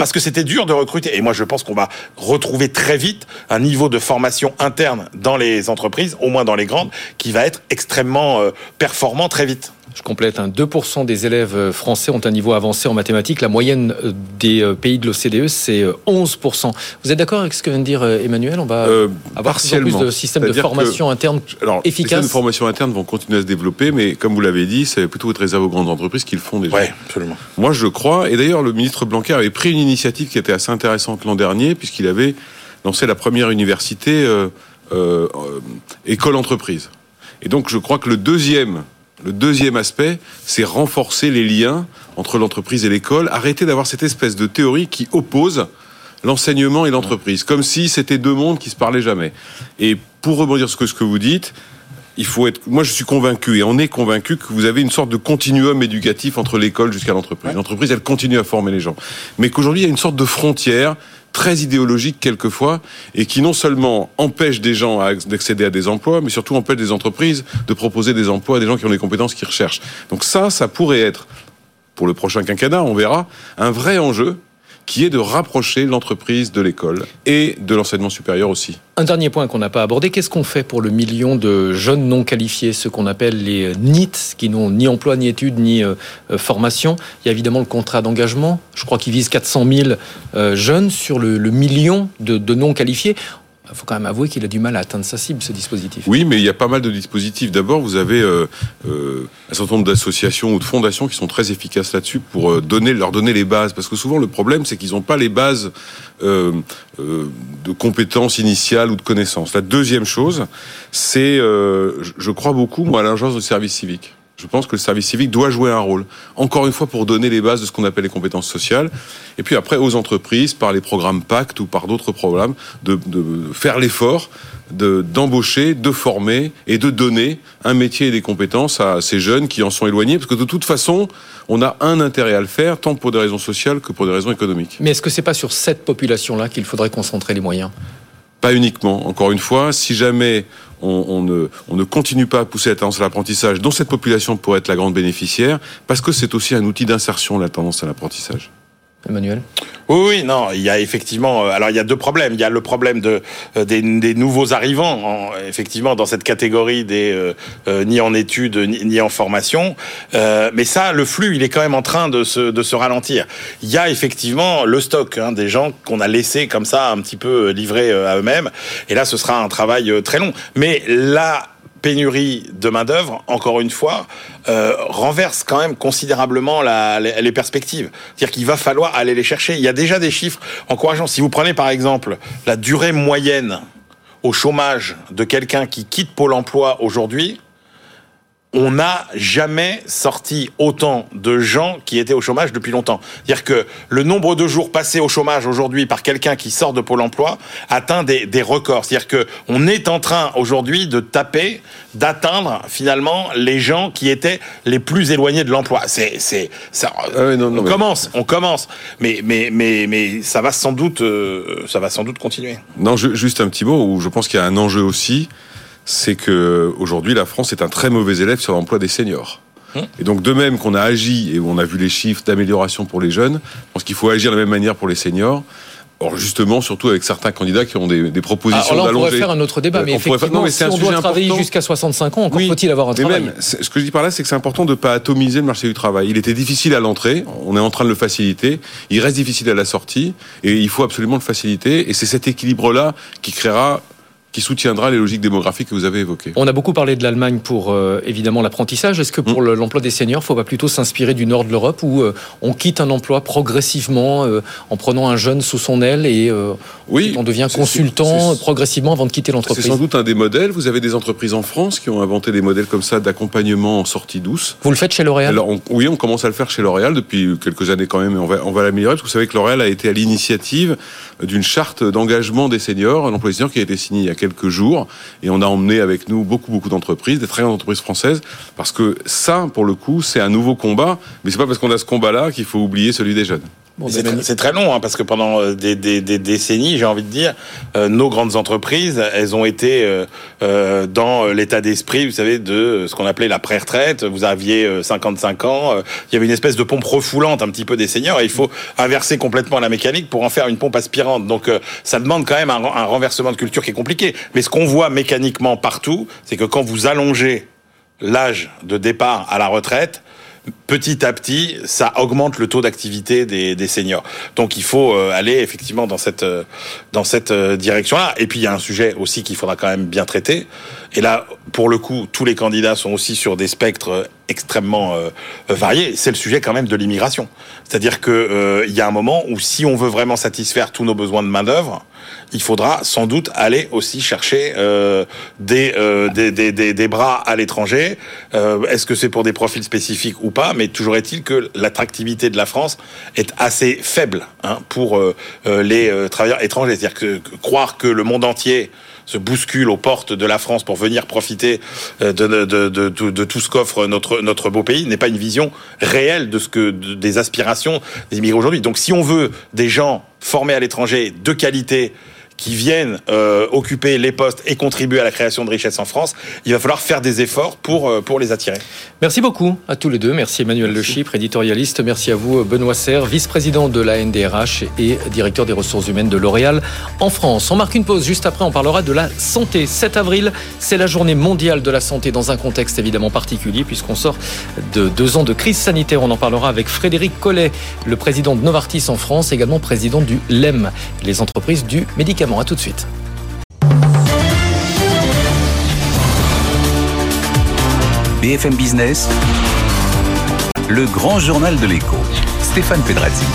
parce que c'était dur de recruter. Et moi, je pense qu'on va retrouver très vite un niveau de formation interne dans les entreprises, au moins dans les grandes, qui va être extrêmement euh, performant très vite. Je complète, hein, 2% des élèves euh, français ont un niveau avancé en mathématiques. La moyenne euh, des pays de l'OCDE, c'est 11%. Vous êtes d'accord avec ce que vient de dire Emmanuel? On va euh, avoir plus de systèmes de formation que, interne alors, efficaces. Les systèmes de formation interne vont continuer à se développer, mais comme vous l'avez dit, c'est plutôt être réservé aux grandes entreprises qui le font déjà. Oui, absolument. Moi, je crois, et d'ailleurs, le ministre Blanquer avait pris une initiative qui était assez intéressante l'an dernier, puisqu'il avait lancé la première université... Euh, euh, euh, école-entreprise. Et donc je crois que le deuxième, le deuxième aspect, c'est renforcer les liens entre l'entreprise et l'école, arrêter d'avoir cette espèce de théorie qui oppose l'enseignement et l'entreprise, comme si c'était deux mondes qui se parlaient jamais. Et pour rebondir sur ce que vous dites, il faut être. Moi, je suis convaincu et on est convaincu que vous avez une sorte de continuum éducatif entre l'école jusqu'à l'entreprise. L'entreprise, elle continue à former les gens, mais qu'aujourd'hui, il y a une sorte de frontière très idéologique quelquefois et qui non seulement empêche des gens d'accéder à des emplois, mais surtout empêche des entreprises de proposer des emplois à des gens qui ont les compétences qu'ils recherchent. Donc ça, ça pourrait être pour le prochain quinquennat, on verra, un vrai enjeu qui est de rapprocher l'entreprise de l'école et de l'enseignement supérieur aussi. Un dernier point qu'on n'a pas abordé, qu'est-ce qu'on fait pour le million de jeunes non qualifiés, ce qu'on appelle les NIT, qui n'ont ni emploi, ni études, ni euh, euh, formation? Il y a évidemment le contrat d'engagement, je crois qu'il vise 400 000 euh, jeunes sur le, million de non qualifiés il faut quand même avouer qu'il a du mal à atteindre sa cible, ce dispositif. Oui, mais il y a pas mal de dispositifs. D'abord, vous avez euh, euh, un certain nombre d'associations ou de fondations qui sont très efficaces là-dessus pour euh, donner, leur donner les bases. Parce que souvent, le problème, c'est qu'ils n'ont pas les bases de compétences initiales ou de connaissances. La deuxième chose, c'est, je crois beaucoup, moi, à l'agence de service civique. Je pense que le service civique doit jouer un rôle. Encore une fois, pour donner les bases de ce qu'on appelle les compétences sociales. Et puis après, aux entreprises, par les programmes Pacte ou par d'autres programmes, de, faire l'effort d'embaucher, de, former et de donner un métier et des compétences à ces jeunes qui en sont éloignés. Parce que de toute façon, on a un intérêt à le faire, tant pour des raisons sociales que pour des raisons économiques. Mais est-ce que c'est pas sur cette population-là qu'il faudrait concentrer les moyens? Pas uniquement. Encore une fois, si jamais on, ne, continue pas à pousser la tendance à l'apprentissage, dont cette population pourrait être la grande bénéficiaire, parce que c'est aussi un outil d'insertion, la tendance à l'apprentissage. Emmanuel oui, oui, non, il y a effectivement. Euh, alors, il y a deux problèmes. Il y a le problème de euh, des, nouveaux arrivants, effectivement, dans cette catégorie des euh, ni en études ni, en formation. mais ça, le flux, il est quand même en train de se de se ralentir. Il y a effectivement le stock hein, des gens qu'on a laissés comme ça un petit peu livrés à eux-mêmes. Et là, ce sera un travail très long. Mais là pénurie de main-d'œuvre, encore une fois, euh, renverse quand même considérablement la, les, perspectives. C'est-à-dire qu'il va falloir aller les chercher. Il y a déjà des chiffres encourageants. Si vous prenez par exemple la durée moyenne au chômage de quelqu'un qui quitte Pôle emploi aujourd'hui, on n'a jamais sorti autant de gens qui étaient au chômage depuis longtemps. C'est-à-dire que le nombre de jours passés au chômage aujourd'hui par quelqu'un qui sort de Pôle emploi atteint des, records. C'est-à-dire que on est en train aujourd'hui de taper, d'atteindre finalement les gens qui étaient les plus éloignés de l'emploi. C'est, c'est, ça, ah on commence, on commence, mais, mais, mais, mais ça va sans doute, euh, ça va sans doute continuer. Non, juste un petit mot où je pense qu'il y a un enjeu aussi c'est que aujourd'hui la France est un très mauvais élève sur l'emploi des seniors. Hum. Et donc de même qu'on a agi et on a vu les chiffres d'amélioration pour les jeunes, je pense qu'il faut agir de la même manière pour les seniors. Or justement, surtout avec certains candidats qui ont des, des propositions d'allonger. On pourrait faire un autre débat, mais effectivement, si on doit travailler jusqu'à 65 ans, encore faut-il avoir un mais travail. Même, ce que je dis par là, c'est que c'est important de ne pas atomiser le marché du travail. Il était difficile à l'entrée, on est en train de le faciliter. Il reste difficile à la sortie, et il faut absolument le faciliter. Et c'est cet équilibre-là qui créera qui soutiendra les logiques démographiques que vous avez évoquées. On a beaucoup parlé de l'Allemagne pour euh, évidemment l'apprentissage. Est-ce que pour mm. l'emploi des seniors, il ne faut pas plutôt s'inspirer du nord de l'Europe où euh, on quitte un emploi progressivement euh, en prenant un jeune sous son aile et oui, on devient consultant progressivement avant de quitter l'entreprise? C'est sans doute un des modèles. Vous avez des entreprises en France qui ont inventé des modèles comme ça d'accompagnement en sortie douce. Vous le faites chez L'Oréal? Alors Oui, on commence à le faire chez L'Oréal depuis quelques années quand même et on va, on va l'améliorer parce que vous savez que L'Oréal a été à l'initiative d'une charte d'engagement des seniors, un emploi des seniors qui a été signé il y a quelques jours et on a emmené avec nous beaucoup beaucoup d'entreprises, des très grandes entreprises françaises, parce que ça, pour le coup, c'est un nouveau combat. Mais c'est pas parce qu'on a ce combat-là qu'il faut oublier celui des jeunes. C'est très long, hein, parce que pendant euh, des, décennies, j'ai envie de dire, euh, nos grandes entreprises, elles ont été euh, dans l'état d'esprit, vous savez, de ce qu'on appelait la pré-retraite. Vous aviez 55 ans, il y avait une espèce de pompe refoulante un petit peu des seniors, et il faut inverser complètement la mécanique pour en faire une pompe aspirante. Donc ça demande quand même un, un renversement de culture qui est compliqué. Mais ce qu'on voit mécaniquement partout, c'est que quand vous allongez l'âge de départ à la retraite, petit à petit, ça augmente le taux d'activité des, seniors. Donc il faut euh, aller effectivement dans cette euh, dans cette euh, direction-là. Et puis il y a un sujet aussi qu'il faudra quand même bien traiter. Et là, pour le coup, tous les candidats sont aussi sur des spectres extrêmement variés. C'est le sujet quand même de l'immigration. C'est-à-dire que il y a un moment où si on veut vraiment satisfaire tous nos besoins de main d'œuvre, il faudra sans doute aller aussi chercher euh, des, euh, des, des, des, des, bras à l'étranger. Euh, Est-ce que c'est pour des profils spécifiques ou pas? Mais toujours est-il que l'attractivité de la France est assez faible hein, pour euh, euh les travailleurs étrangers. C'est-à-dire que, que, croire que le monde entier se bouscule aux portes de la France pour venir profiter de, de, de, de, de tout ce qu'offre notre, notre beau pays n'est pas une vision réelle de ce que des aspirations des immigrés aujourd'hui. Donc si on veut des gens formés à l'étranger de qualité, qui viennent euh, occuper les postes et contribuer à la création de richesses en France, il va falloir faire des efforts pour, euh, pour les attirer. Merci beaucoup à tous les deux. Merci Emmanuel Le Chypre, éditorialiste. Merci à vous Benoît Serre, vice-président de la NDRH et directeur des ressources humaines de L'Oréal en France. On marque une pause. Juste après, on parlera de la santé. 7 avril, c'est la journée mondiale de la santé dans un contexte évidemment particulier puisqu'on sort de deux ans de crise sanitaire. On en parlera avec Frédéric Collet, le président de Novartis en France, également président du LEM, les entreprises du médicament. Tout de suite. BFM Business, le grand journal de l'écho, Stéphane Pedrazzi.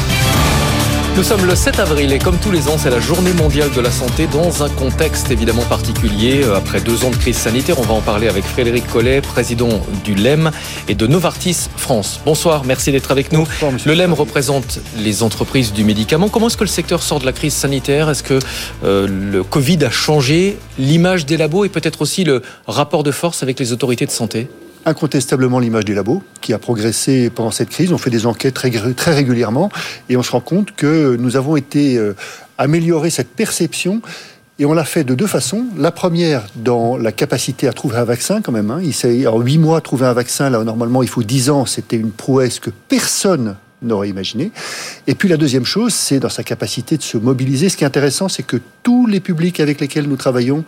Nous sommes le 7 avril et comme tous les ans, c'est la journée mondiale de la santé dans un contexte évidemment particulier. Euh, après deux ans de crise sanitaire, on va en parler avec Frédéric Collet, président du LEM et de Novartis France. Bonsoir, merci d'être avec nous. Bonsoir, le LEM représente les entreprises du médicament. Comment est-ce que le secteur sort de la crise sanitaire? Est-ce que euh, le Covid a changé l'image des labos et peut-être aussi le rapport de force avec les autorités de santé? Incontestablement l'image des labos qui a progressé pendant cette crise. On fait des enquêtes très, régulièrement et on se rend compte que nous avons été euh, améliorer cette perception. Et on l'a fait de deux façons. La première, dans la capacité à trouver un vaccin, quand même. Hein. Il en huit mois, trouver un vaccin, là, normalement, il faut dix ans. C'était une prouesse que personne n'aurait imaginé. Et puis la deuxième chose, c'est dans sa capacité de se mobiliser. Ce qui est intéressant, c'est que tous les publics avec lesquels nous travaillons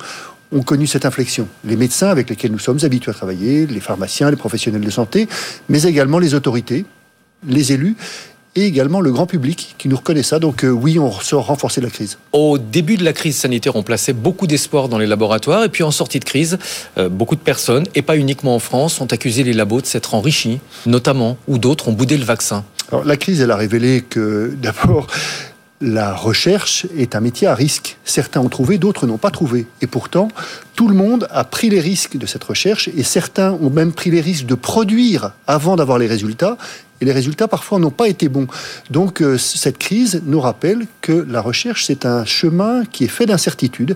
ont connu cette inflexion. Les médecins avec lesquels nous sommes habitués à travailler, les pharmaciens, les professionnels de santé, mais également les autorités, les élus et également le grand public qui nous reconnaît ça. Donc euh, oui, on sort renforcé de la crise. Au début de la crise sanitaire, on plaçait beaucoup d'espoir dans les laboratoires. Et puis en sortie de crise, euh, beaucoup de personnes, et pas uniquement en France, ont accusé les labos de s'être enrichis, notamment, ou d'autres ont boudé le vaccin. Alors, la crise, elle a révélé que *laughs* d'abord, la recherche est un métier à risque. Certains ont trouvé, d'autres n'ont pas trouvé. Et pourtant, tout le monde a pris les risques de cette recherche et certains ont même pris les risques de produire avant d'avoir les résultats. Et les résultats, parfois, n'ont pas été bons. Donc, euh, cette crise nous rappelle que la recherche, c'est un chemin qui est fait d'incertitudes.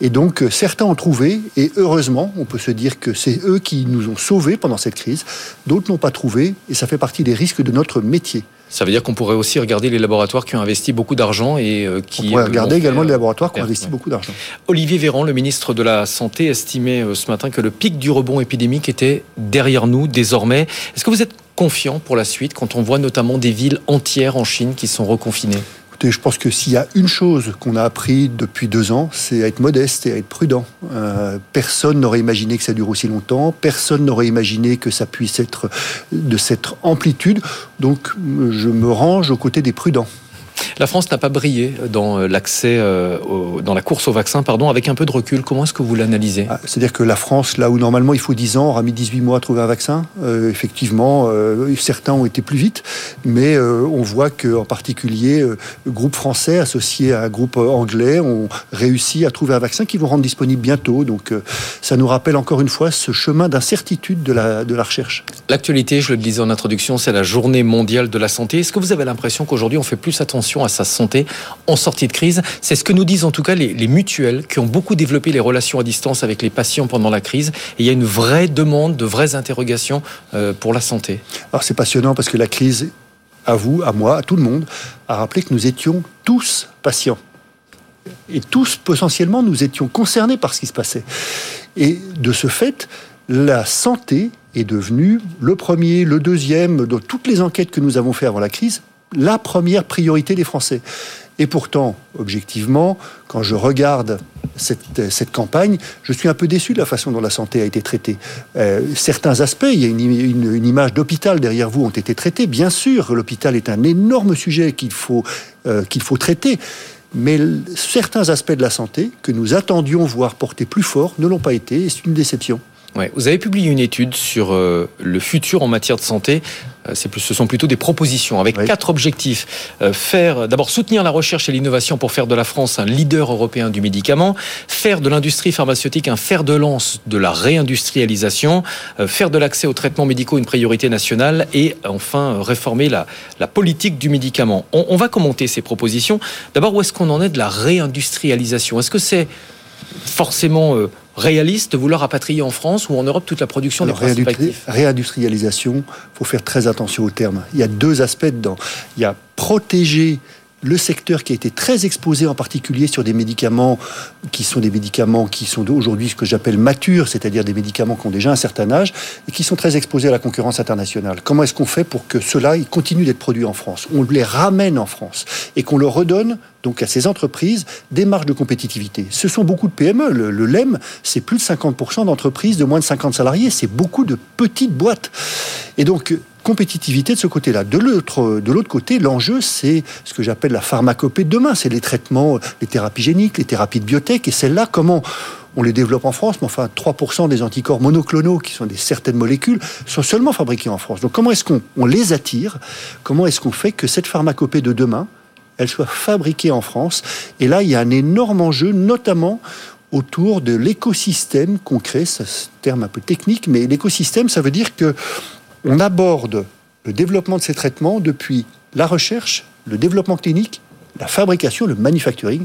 Et donc, euh, certains ont trouvé, et heureusement, on peut se dire que c'est eux qui nous ont sauvés pendant cette crise. D'autres n'ont pas trouvé, et ça fait partie des risques de notre métier. Ça veut dire qu'on pourrait aussi regarder les laboratoires qui ont investi beaucoup d'argent et euh, qui. On pourrait regarder également les laboratoires qui ont investi beaucoup d'argent. Olivier Véran, le ministre de la Santé, estimait euh, ce matin que le pic du rebond épidémique était derrière nous désormais. Est-ce que vous êtes confiant pour la suite quand on voit notamment des villes entières en Chine qui sont reconfinées? Je pense que s'il y a une chose qu'on a appris depuis deux ans, c'est à être modeste et à être prudent. Euh, personne n'aurait imaginé que ça dure aussi longtemps. Personne n'aurait imaginé que ça puisse être de cette amplitude. Donc, je me range aux côtés des prudents. La France n'a pas brillé dans euh, l'accès, euh, dans la course au vaccin, pardon, avec un peu de recul. Comment est-ce que vous l'analysez? Ah, C'est-à-dire que la France, là où normalement il faut 10 ans, aura mis 18 mois à trouver un vaccin. Euh, effectivement, euh, certains ont été plus vite, mais on voit qu'en particulier, le groupe français associé à un groupe anglais ont réussi à trouver un vaccin qui vont rendre disponible bientôt. Donc ça nous rappelle encore une fois ce chemin d'incertitude de la, de la recherche. L'actualité, je le disais en introduction, c'est la journée mondiale de la santé. Est-ce que vous avez l'impression qu'aujourd'hui on fait plus attention à sa santé en sortie de crise. C'est ce que nous disent en tout cas les, les, mutuelles qui ont beaucoup développé les relations à distance avec les patients pendant la crise. Il y a une vraie demande, de vraies interrogations euh, pour la santé. Alors c'est passionnant parce que la crise, à vous, à moi, à tout le monde, a rappelé que nous étions tous patients. Et tous, potentiellement, nous étions concernés par ce qui se passait. Et de ce fait, la santé est devenue le premier, le deuxième, dans toutes les enquêtes que nous avons fait avant la crise, la première priorité des Français. Et pourtant, objectivement, quand je regarde cette, cette, campagne, je suis un peu déçu de la façon dont la santé a été traitée. Euh, certains aspects, il y a une image d'hôpital derrière vous, ont été traités. Bien sûr, l'hôpital est un énorme sujet qu'il faut, euh, qu'il faut traiter. Mais certains aspects de la santé que nous attendions voir porter plus fort ne l'ont pas été, et c'est une déception. Ouais. Vous avez publié une étude sur euh, le futur en matière de santé. Euh, plus, ce sont plutôt des propositions avec Oui. quatre objectifs. Euh, faire, d'abord, soutenir la recherche et l'innovation pour faire de la France un leader européen du médicament, faire de l'industrie pharmaceutique un fer de lance de la réindustrialisation, faire de l'accès aux traitements médicaux une priorité nationale et enfin réformer la, la politique du médicament. On, on va commenter ces propositions. D'abord, où est-ce qu'on en est de la réindustrialisation? Est-ce que c'est forcément réaliste de vouloir rapatrier en France ou en Europe toute la production Alors, des actifs réindustrialisation, faut faire très attention aux termes. Il y a deux aspects dedans. Il y a protéger le secteur qui a été très exposé en particulier sur des médicaments qui sont des médicaments qui sont aujourd'hui ce que j'appelle matures, c'est-à-dire des médicaments qui ont déjà un certain âge et qui sont très exposés à la concurrence internationale. Comment est-ce qu'on fait pour que ceux-là d'être produits en France? On les ramène en France et qu'on leur redonne donc à ces entreprises des marges de compétitivité. Ce sont beaucoup de PME. Le, le LEM, c'est plus de 50% d'entreprises de moins de 50 salariés. C'est beaucoup de petites boîtes. Et donc, compétitivité de ce côté-là. De l'autre, de l'autre côté, l'enjeu, c'est ce que j'appelle la pharmacopée de demain. C'est les traitements, les thérapies géniques, les thérapies de biotech. Et celles-là, comment on les développe en France, mais enfin 3% des anticorps monoclonaux, qui sont des certaines molécules, sont seulement fabriqués en France. Donc comment est-ce qu'on on les attire? Comment est-ce qu'on fait que cette pharmacopée de demain, elle soit fabriquée en France? Et là, il y a un énorme enjeu, notamment autour de l'écosystème qu'on crée. C'est un terme un peu technique, mais l'écosystème, ça veut dire que on aborde le développement de ces traitements depuis la recherche, le développement clinique, la fabrication, le manufacturing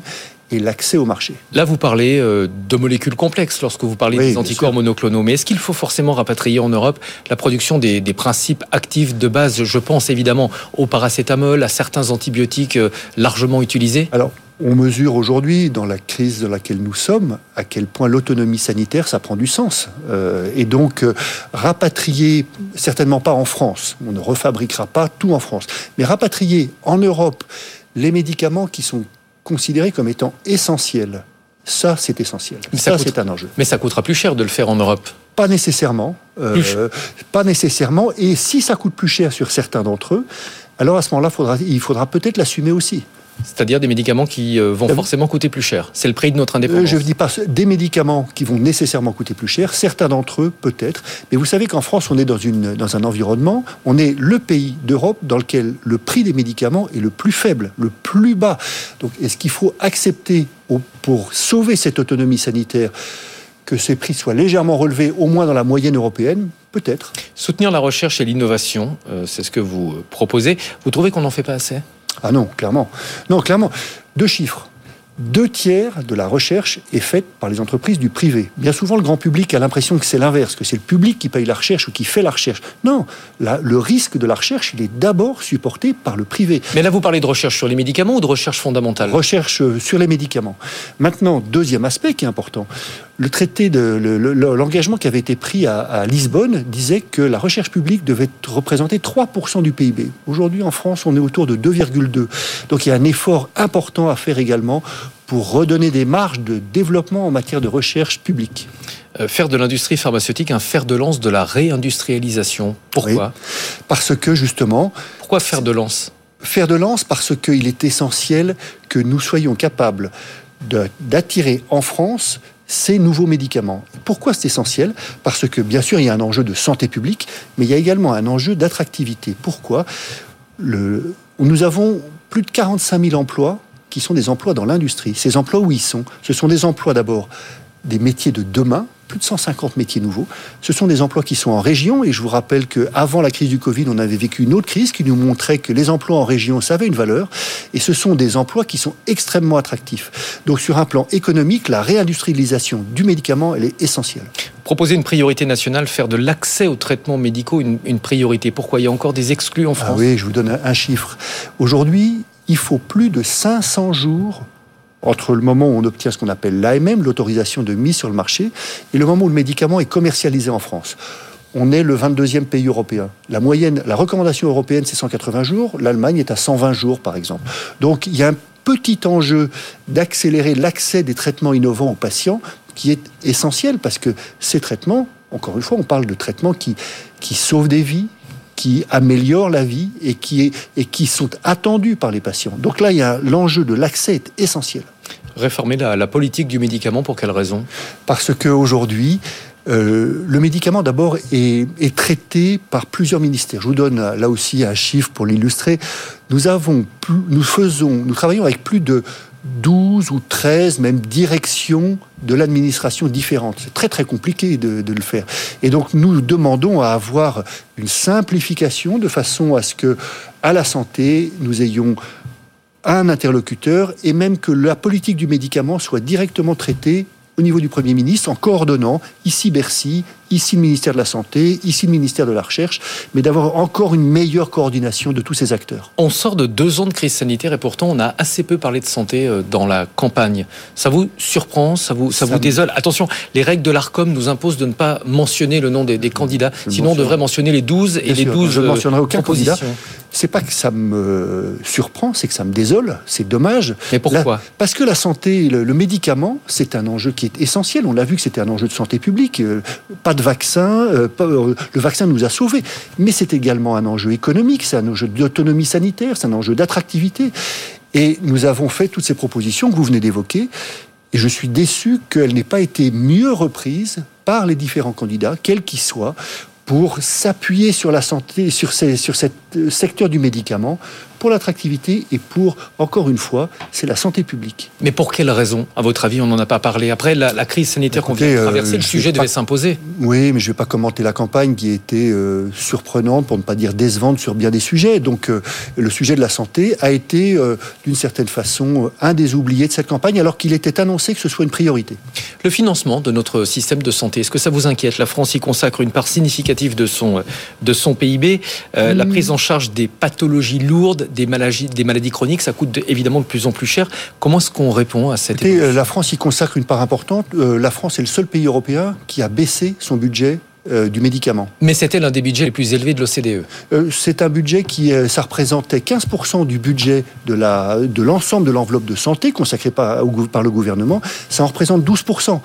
et l'accès au marché. Là, vous parlez euh, de molécules complexes lorsque vous parlez Oui, des anticorps monoclonaux. Mais est-ce qu'il faut forcément rapatrier en Europe la production des, des principes actifs de base? Je pense évidemment au paracétamol, à certains antibiotiques euh, largement utilisés. Alors, on mesure aujourd'hui, dans la crise dans laquelle nous sommes, à quel point l'autonomie sanitaire, ça prend du sens. Euh, et donc, euh, rapatrier, certainement pas en France, on ne refabriquera pas tout en France, mais rapatrier en Europe les médicaments qui sont considérés comme étant essentiels, ça, c'est essentiel. Mais ça Ça, coûte- c'est un enjeu. Mais ça coûtera plus cher de le faire en Europe. Pas nécessairement. euh, pas nécessairement. Et si ça coûte plus cher sur certains d'entre eux, alors à ce moment-là, faudra, il faudra peut-être l'assumer aussi. C'est-à-dire des médicaments qui euh, vont forcément coûter plus cher. C'est le prix de notre Euh, indépendance. je ne dis pas des médicaments qui vont nécessairement coûter plus cher, certains d'entre eux peut-être, mais vous savez qu'en France on est dans, une, dans un environnement, on est le pays d'Europe dans lequel le prix des médicaments est le plus faible, le plus bas. Donc est-ce qu'il faut accepter pour sauver cette autonomie sanitaire que ces prix soient légèrement relevés, au moins dans la moyenne européenne? Peut-être. Soutenir la recherche et l'innovation, euh, c'est ce que vous proposez. Vous trouvez qu'on n'en fait pas assez? Ah non, clairement. Non, clairement. Deux chiffres. Deux tiers de la recherche est faite par les entreprises du privé. Bien souvent, le grand public a l'impression que c'est l'inverse, que c'est le public qui paye la recherche ou qui fait la recherche. Non, la- le risque de la recherche, il est d'abord supporté par le privé. Mais là, vous parlez de recherche sur les médicaments ou de recherche fondamentale? Recherche euh, sur les médicaments. Maintenant, deuxième aspect qui est important, le traité de le- le- l'engagement qui avait été pris à, à Lisbonne disait que la recherche publique devait représenter 3% du PIB. Aujourd'hui, en France, on est autour de 2,2. Donc, il y a un effort important à faire également pour redonner des marges de développement en matière de recherche publique. Euh, Faire de l'industrie pharmaceutique un fer de lance de la réindustrialisation. Pourquoi? Parce que justement, Pourquoi fer de lance? Faire de lance parce qu'il est essentiel que nous soyons capables d'attirer en France ces nouveaux médicaments. Pourquoi c'est essentiel? Parce que bien sûr, il y a un enjeu de santé publique, mais il y a également un enjeu d'attractivité. Pourquoi? Nous avons plus de 45 000 emplois qui sont des emplois dans l'industrie. Ces emplois, où ils sont? Ce sont des emplois d'abord des métiers de demain, plus de 150 métiers nouveaux. Ce sont des emplois qui sont en région, et je vous rappelle qu'avant la crise du Covid, on avait vécu une autre crise qui nous montrait que les emplois en région, ça avait une valeur, et ce sont des emplois qui sont extrêmement attractifs. Donc sur un plan économique, la réindustrialisation du médicament, elle est essentielle. Proposer une priorité nationale, faire de l'accès aux traitements médicaux une, une priorité. Pourquoi? Il y a encore des exclus en Ah France oui, je vous donne un chiffre. Aujourd'hui, il faut plus de 500 jours entre le moment où on obtient ce qu'on appelle l'AMM, l'autorisation de mise sur le marché, et le moment où le médicament est commercialisé en France. On est le 22e pays européen. La moyenne, la recommandation européenne, c'est 180 jours. L'Allemagne est à 120 jours, par exemple. Donc, il y a un petit enjeu d'accélérer l'accès des traitements innovants aux patients qui est essentiel parce que ces traitements, encore une fois, on parle de traitements qui, qui sauvent des vies, qui améliorent la vie et qui, sont attendus par les patients. Donc là, il y a l'enjeu de l'accès est essentiel. Réformer la, politique du médicament, pour quelle raison? Parce qu'aujourd'hui, Euh, le médicament, d'abord, est, traité par plusieurs ministères. Je vous donne là aussi un chiffre pour l'illustrer. Nous avons, nous faisons, nous travaillons avec plus de 12 ou 13 même directions de l'administration différentes. C'est très très compliqué de, le faire. Et donc nous demandons à avoir une simplification de façon à ce que, à la santé, nous ayons un interlocuteur et même que la politique du médicament soit directement traitée au niveau du Premier ministre en coordonnant ici Bercy, ici le ministère de la Santé, ici le ministère de la Recherche, mais d'avoir encore une meilleure coordination de tous ces acteurs. On sort de deux ans de crise sanitaire et pourtant on a assez peu parlé de santé euh, dans la campagne. Ça vous surprend Ça vous, ça, vous désole? Attention, les règles de l'ARCOM nous imposent de ne pas mentionner le nom des, des candidats, sinon on devrait mentionner les 12 et les 12 Je ne mentionnerai aucun candidat c'est pas que ça me surprend, c'est que ça me désole, c'est dommage. Mais pourquoi? Parce que la santé, le, le médicament, c'est un enjeu qui est essentiel. On l'a vu que c'était un enjeu de santé publique. Euh, pas de vaccin, euh, euh, le vaccin nous a sauvés. Mais c'est également un enjeu économique, c'est un enjeu d'autonomie sanitaire, c'est un enjeu d'attractivité. Et nous avons fait toutes ces propositions que vous venez d'évoquer. Et je suis déçu qu'elles n'aient pas été mieux reprises par les différents candidats, quels qu'ils soient, pour s'appuyer sur la santé, sur, ces, sur ce secteur du médicament, pour l'attractivité et pour, encore une fois, c'est la santé publique. Mais pour quelle raison, à votre avis, on n'en a pas parlé Après la, la crise sanitaire qu'on vient de traverser, euh, le sujet devait s'imposer. Oui, mais je ne vais pas commenter la campagne qui était euh, surprenante, pour ne pas dire décevante, sur bien des sujets. Donc, euh, le sujet de la santé a été, euh, d'une certaine façon, un des oubliés de cette campagne, alors qu'il était annoncé que ce soit une priorité. Le financement de notre système de santé, est-ce que ça vous inquiète? La France y consacre une part significative de son, de son PIB. Euh, mmh. La prise en charge des pathologies lourdes, des maladies, des maladies chroniques, ça coûte évidemment de plus en plus cher. Comment est-ce qu'on répond à cette Écoutez, La France y consacre une part importante. Euh, la France est le seul pays européen qui a baissé son budget euh, du médicament. Mais c'était l'un des budgets les plus élevés de l'OCDE. Euh, c'est un budget qui, euh, ça représentait 15% du budget de la, de l'ensemble de l'enveloppe de santé consacrée par, par le gouvernement. Ça en représente 12%.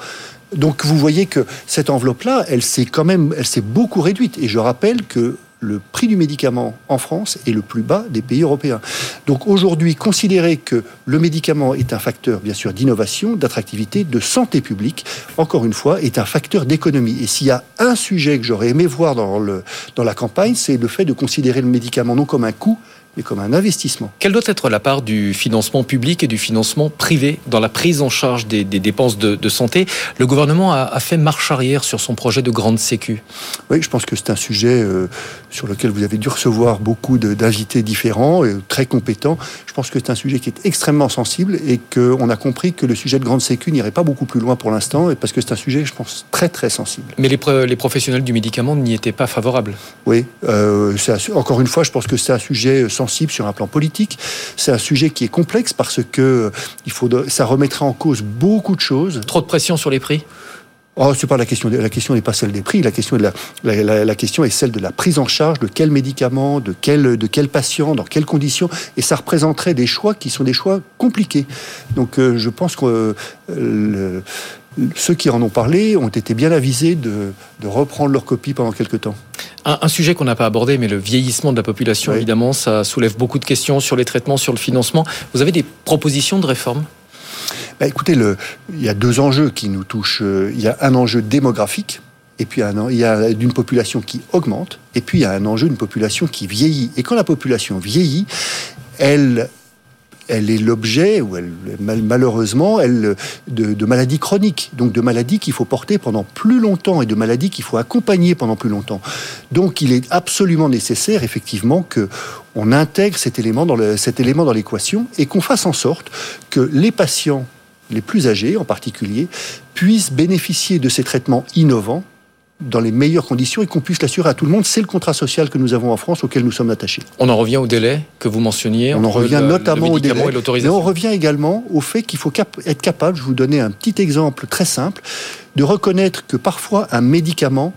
Donc vous voyez que cette enveloppe-là, elle s'est quand même, elle s'est beaucoup réduite. Et je rappelle que le prix du médicament en France est le plus bas des pays européens. Donc aujourd'hui, considérer que le médicament est un facteur, bien sûr, d'innovation, d'attractivité, de santé publique, encore une fois, est un facteur d'économie. Et s'il y a un sujet que j'aurais aimé voir dans, le, dans la campagne, c'est le fait de considérer le médicament non comme un coût, mais comme un investissement. Quelle doit être la part du financement public et du financement privé dans la prise en charge des, des dépenses de, de, santé? Le gouvernement a, a, fait marche arrière sur son projet de grande sécu. Oui, je pense que c'est un sujet euh, sur lequel vous avez dû recevoir beaucoup d'invités différents, et très compétents. Je pense que c'est un sujet qui est extrêmement sensible et qu'on a compris que le sujet de grande sécu n'irait pas beaucoup plus loin pour l'instant, parce que c'est un sujet, je pense, très très sensible. Mais les, les professionnels du médicament n'y étaient pas favorables. Oui, euh, encore une fois, je pense que c'est un sujet sensible sur un plan politique. C'est un sujet qui est complexe parce que il faut ça remettra en cause beaucoup de choses. Trop de pression sur les prix? Oh, c'est pas la question. La question n'est pas celle des prix. La question, est la, la, la, la, question est celle de la prise en charge de quel médicament, de quel, de quel patient, dans quelles conditions. Et ça représenterait des choix qui sont des choix compliqués. Donc, euh, je pense que euh, ceux qui en ont parlé ont été bien avisés de, de reprendre leur copie pendant quelques temps. Un, un sujet qu'on n'a pas abordé, mais le vieillissement de la population, oui. évidemment, ça soulève beaucoup de questions sur les traitements, sur le financement. Vous avez des propositions de réforme? Bah, écoutez, il y a deux enjeux qui nous touchent. Il y a un enjeu démographique, et puis il y a d'une population qui augmente, et puis il y a un enjeu d'une population qui vieillit. Et quand la population vieillit, elle elle est l'objet, ou malheureusement, elle, de, maladies chroniques, donc de maladies qu'il faut porter pendant plus longtemps et de maladies qu'il faut accompagner pendant plus longtemps. Donc, il est absolument nécessaire, effectivement, que on intègre cet élément dans le, cet élément dans l'équation et qu'on fasse en sorte que les patients les plus âgés en particulier, puissent bénéficier de ces traitements innovants dans les meilleures conditions et qu'on puisse l'assurer à tout le monde. C'est le contrat social que nous avons en France auquel nous sommes attachés. On en revient au délai que vous mentionniez. On en revient le, notamment le au délai. Mais on revient également au fait qu'il faut cap être capable, je vous donner un petit exemple très simple, de reconnaître que parfois un médicament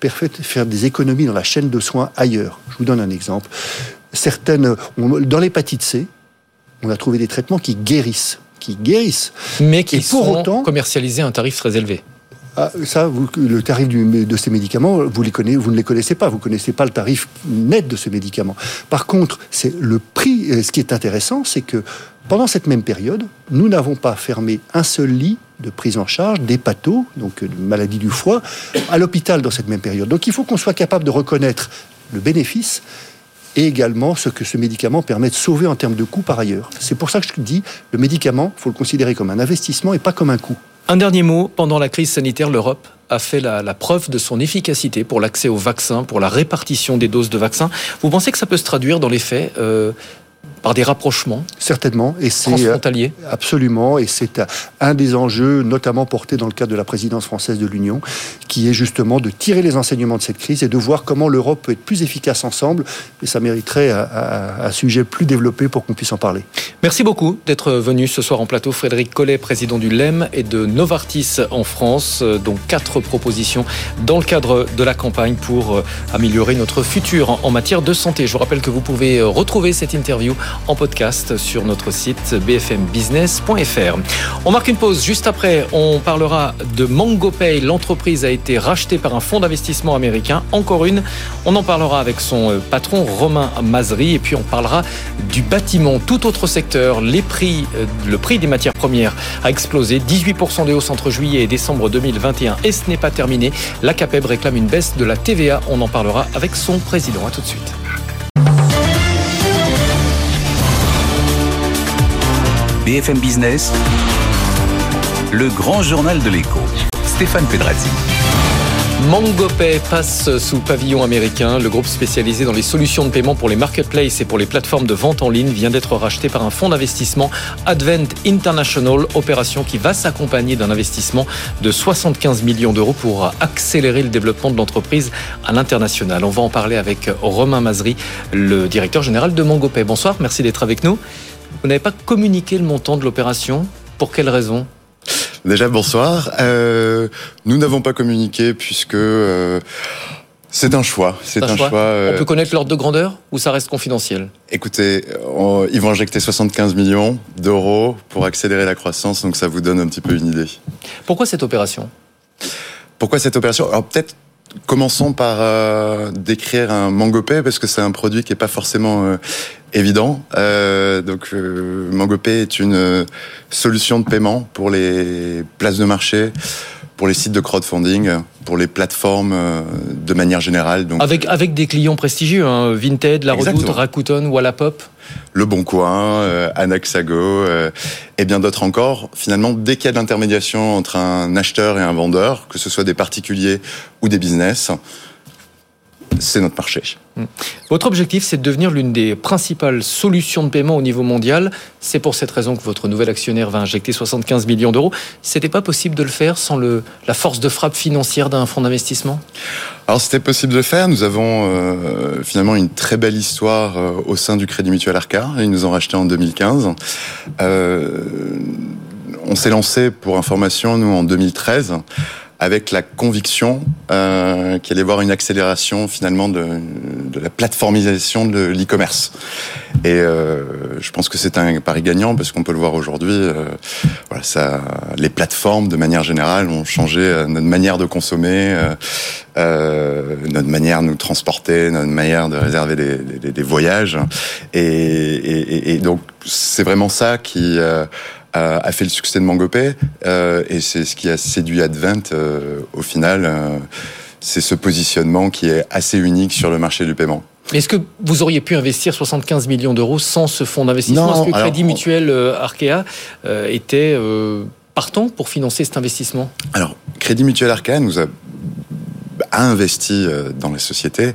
permet de faire des économies dans la chaîne de soins ailleurs. Je vous donne un exemple. Certaines, on, dans l'hépatite C, on a trouvé des traitements qui guérissent qui guérissent. Mais qui et pour sont autant, commercialisés à un tarif très élevé. Ah, ça, vous, le tarif du, de ces médicaments, vous, les connaissez, vous ne les connaissez pas. Vous ne connaissez pas le tarif net de ce médicament. Par contre, c'est le prix. Ce qui est intéressant, c'est que Pendant cette même période, nous n'avons pas fermé un seul lit de prise en charge d'hépato, donc de maladie du foie, à l'hôpital dans cette même période. Donc il faut qu'on soit capable de reconnaître le bénéfice et également ce que ce médicament permet de sauver en termes de coût par ailleurs. C'est pour ça que je dis, le médicament, faut le considérer comme un investissement et pas comme un coût. Un dernier mot, pendant la crise sanitaire, l'Europe a fait la, preuve de son efficacité pour l'accès aux vaccins, pour la répartition des doses de vaccins. Vous pensez que ça peut se traduire dans les faits euh, par des rapprochements Certainement. Et c'est transfrontaliers euh, Absolument. Et c'est un des enjeux, notamment portés dans le cadre de la présidence française de l'Union, qui est justement de tirer les enseignements de cette crise et de voir comment l'Europe peut être plus efficace ensemble. Et ça mériterait un, sujet plus développé pour qu'on puisse en parler. Merci beaucoup d'être venu ce soir en plateau. Frédéric Collet, président du LEM et de Novartis en France. Donc quatre propositions dans le cadre de la campagne pour euh, améliorer notre futur en matière de santé. Je vous rappelle que vous pouvez euh, retrouver cette interview en podcast sur notre site bfmbusiness.fr. On marque une pause. Juste après, on parlera de MangoPay. L'entreprise a été rachetée par un fonds d'investissement américain. Encore une. On en parlera avec son euh, patron Romain Mazri. Et puis on parlera du bâtiment. Tout autre secteur. Les prix, euh, le prix des matières premières a explosé. 18% de hausse entre juillet et décembre 2021. Et ce n'est pas terminé. La CAPEB réclame une baisse de la TVA. On en parlera avec son président. À tout de suite. BFM Business, le grand journal de l'écho. Stéphane Pedrazzi. MangoPay passe sous pavillon américain. Le groupe spécialisé dans les solutions de paiement pour les marketplaces et pour les plateformes de vente en ligne vient d'être racheté par un fonds d'investissement Advent International, opération qui va s'accompagner d'un investissement de 75 millions d'euros pour accélérer le développement de l'entreprise à l'international. On va en parler avec Romain Mazri, le directeur général de MangoPay. Bonsoir, merci d'être avec nous. Vous n'avez pas communiqué le montant de l'opération. Pour quelle raison Déjà, bonsoir. Euh, nous n'avons pas communiqué puisque euh, c'est un choix. C'est un, choix. Euh, on peut connaître l'ordre de grandeur ou ça reste confidentiel Écoutez, ils vont injecter 75 millions d'euros pour accélérer la croissance, donc ça vous donne un petit peu une idée. Pourquoi cette opération? Pourquoi cette opération? Alors peut-être Commençons par euh, décrire un MangoPay parce que c'est un produit qui est pas forcément euh, évident. Euh, donc euh, MangoPay est une solution de paiement pour les places de marché, pour les sites de crowdfunding, pour les plateformes de manière générale. Donc avec avec des clients prestigieux, hein, Vinted, La Redoute, Rakuten, Wallapop. Le Bon Coin, euh, Anaxago euh, et bien d'autres encore. Finalement, dès qu'il y a de l'intermédiation entre un acheteur et un vendeur, que ce soit des particuliers ou des business, c'est notre marché. Hmm. Votre objectif, c'est de devenir l'une des principales solutions de paiement au niveau mondial. C'est pour cette raison que votre nouvel actionnaire va injecter 75 millions d'euros. C'était pas possible de le faire sans le, la force de frappe financière d'un fonds d'investissement? Alors c'était possible de le faire. Nous avons euh, finalement une très belle histoire euh, au sein du Crédit Mutuel Arca. Ils nous ont racheté en 2015. Euh, on s'est lancé pour information, nous, en 2013 avec la conviction euh, qu'il allait y avoir une accélération finalement de, de la plateformisation de l'e-commerce. Et euh, je pense que c'est un pari gagnant parce qu'on peut le voir aujourd'hui. Euh, voilà, ça, les plateformes de manière générale ont changé euh, notre manière de consommer, euh, euh, notre manière de nous transporter, notre manière de réserver des, des, des voyages. Et, et, et, donc c'est vraiment ça qui a fait le succès de Mangopay euh, et c'est ce qui a séduit Advent euh, au final. Euh, c'est ce positionnement qui est assez unique sur le marché du paiement. Est-ce que vous auriez pu investir 75 millions d'euros sans ce fonds d'investissement? Est-ce que le Crédit Mutuel Arkea était partant pour financer cet investissement? Alors, Crédit Mutuel Arkea nous a, a investi dans la société.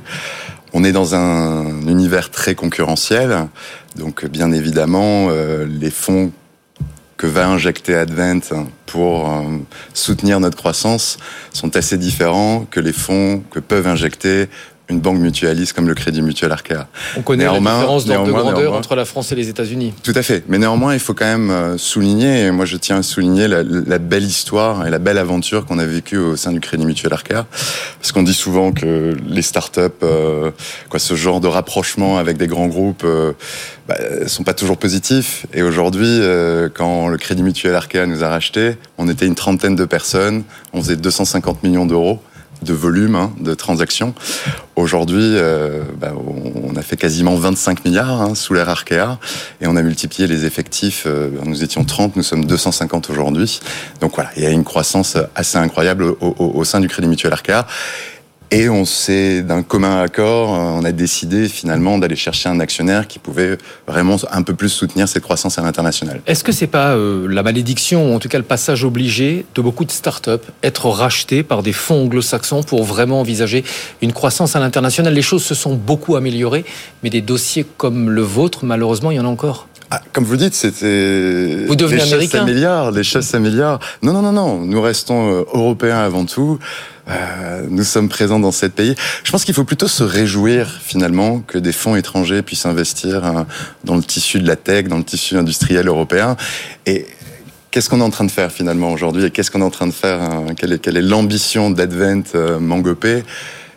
On est dans un univers très concurrentiel, donc bien évidemment, les fonds que va injecter Advent pour euh, soutenir notre croissance sont assez différents que les fonds que peuvent injecter une banque mutualiste comme le Crédit Mutuel Arkea. On connaît la différence de grandeur entre la France et les États-Unis. Tout à fait. Mais néanmoins, il faut quand même euh, souligner, et moi je tiens à souligner la, la belle histoire et la belle aventure qu'on a vécue au sein du Crédit Mutuel Arkea. Parce qu'on dit souvent que les startups, euh, quoi, ce genre de rapprochement avec des grands groupes, euh, bah, sont pas toujours positifs. Et aujourd'hui, euh, quand le Crédit Mutuel Arkea nous a racheté, on était une trentaine de personnes, on faisait 250 millions d'euros de volume hein, de transactions. Aujourd'hui, euh, bah, on a fait quasiment 25 milliards hein, sous l'ère Arkea et on a multiplié les effectifs. Euh, nous étions 30, nous sommes 250 aujourd'hui. Donc voilà, il y a une croissance assez incroyable au, au sein du Crédit Mutuel Arkea. Et on s'est, d'un commun accord, on a décidé finalement d'aller chercher un actionnaire qui pouvait vraiment un peu plus soutenir cette croissance à l'international. Est-ce que c'est pas euh, la malédiction, ou en tout cas le passage obligé de beaucoup de startups, être rachetés par des fonds anglo-saxons pour vraiment envisager une croissance à l'international? Les choses se sont beaucoup améliorées, mais des dossiers comme le vôtre, malheureusement, il y en a encore. Ah, comme vous dites, c'était. Vous devenez les américain. milliards, les chasses à milliards. Non, non, non, non. Nous restons euh, européens avant tout. Euh, nous sommes présents dans sept pays. Je pense qu'il faut plutôt se réjouir finalement que des fonds étrangers puissent investir hein, dans le tissu de la tech, dans le tissu industriel européen. Et qu'est-ce qu'on est en train de faire finalement aujourd'hui? Et qu'est-ce qu'on est en train de faire hein? Quelle est, quelle est l'ambition d'Advent euh, Mangopé?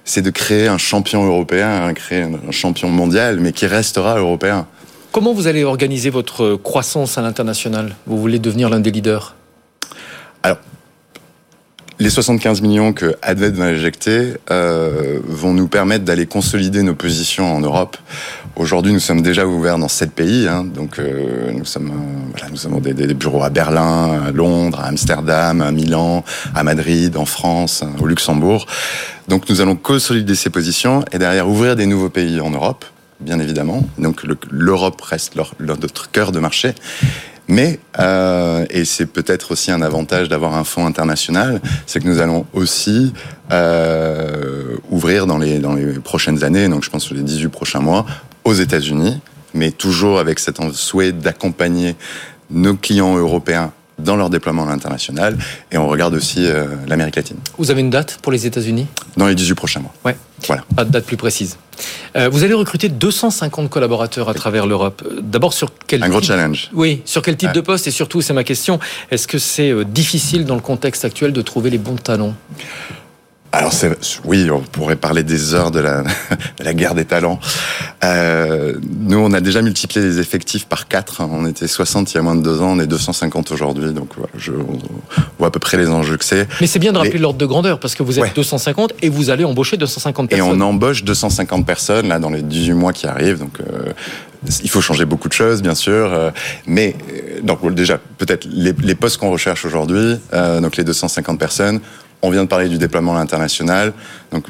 C'est de créer un champion européen, hein, créer un champion mondial, mais qui restera européen. Comment vous allez organiser votre croissance à l'international? Vous voulez devenir l'un des leaders? Alors, les 75 millions que Advent va injecter euh, vont nous permettre d'aller consolider nos positions en Europe. Aujourd'hui, nous sommes déjà ouverts dans sept pays, hein, donc euh, nous sommes, voilà, nous avons des, bureaux à Berlin, à Londres, à Amsterdam, à Milan, à Madrid, en France, au Luxembourg. Donc, nous allons consolider ces positions et derrière ouvrir des nouveaux pays en Europe bien évidemment. Donc l'Europe reste notre cœur de marché. Mais, euh, et c'est peut-être aussi un avantage d'avoir un fonds international, c'est que nous allons aussi euh, ouvrir dans les, dans les prochaines années, donc je pense sur les 18 prochains mois, aux États-Unis, mais toujours avec cet souhait d'accompagner nos clients européens dans leur déploiement à l'international. Et on regarde aussi euh, l'Amérique latine. Vous avez une date pour les États-Unis? Dans les 18 prochains mois. Ouais. Voilà. Pas de date plus précise. Euh, vous allez recruter 250 collaborateurs à travers l'Europe. D'abord sur quel un type... gros challenge. Oui, sur quel type de poste? Et surtout, c'est ma question. Est-ce que c'est euh, difficile dans le contexte actuel de trouver les bons talents? Alors oui, on pourrait parler des heures de la, de *laughs* la guerre des talents. Euh, nous, on a déjà multiplié les effectifs par 4. On était 60 il y a moins de deux ans, on est 250 aujourd'hui. Donc voilà, je on voit à peu près les enjeux que c'est. Mais c'est bien de rappeler l'ordre de grandeur parce que vous êtes 250 et vous allez embaucher 250 personnes. Et on embauche 250 personnes là dans les 18 mois qui arrivent. Donc euh, il faut changer beaucoup de choses, bien sûr, euh, mais euh, donc déjà peut-être les, les postes qu'on recherche aujourd'hui, euh, donc les 250 personnes, on vient de parler du déploiement à l'international. Donc,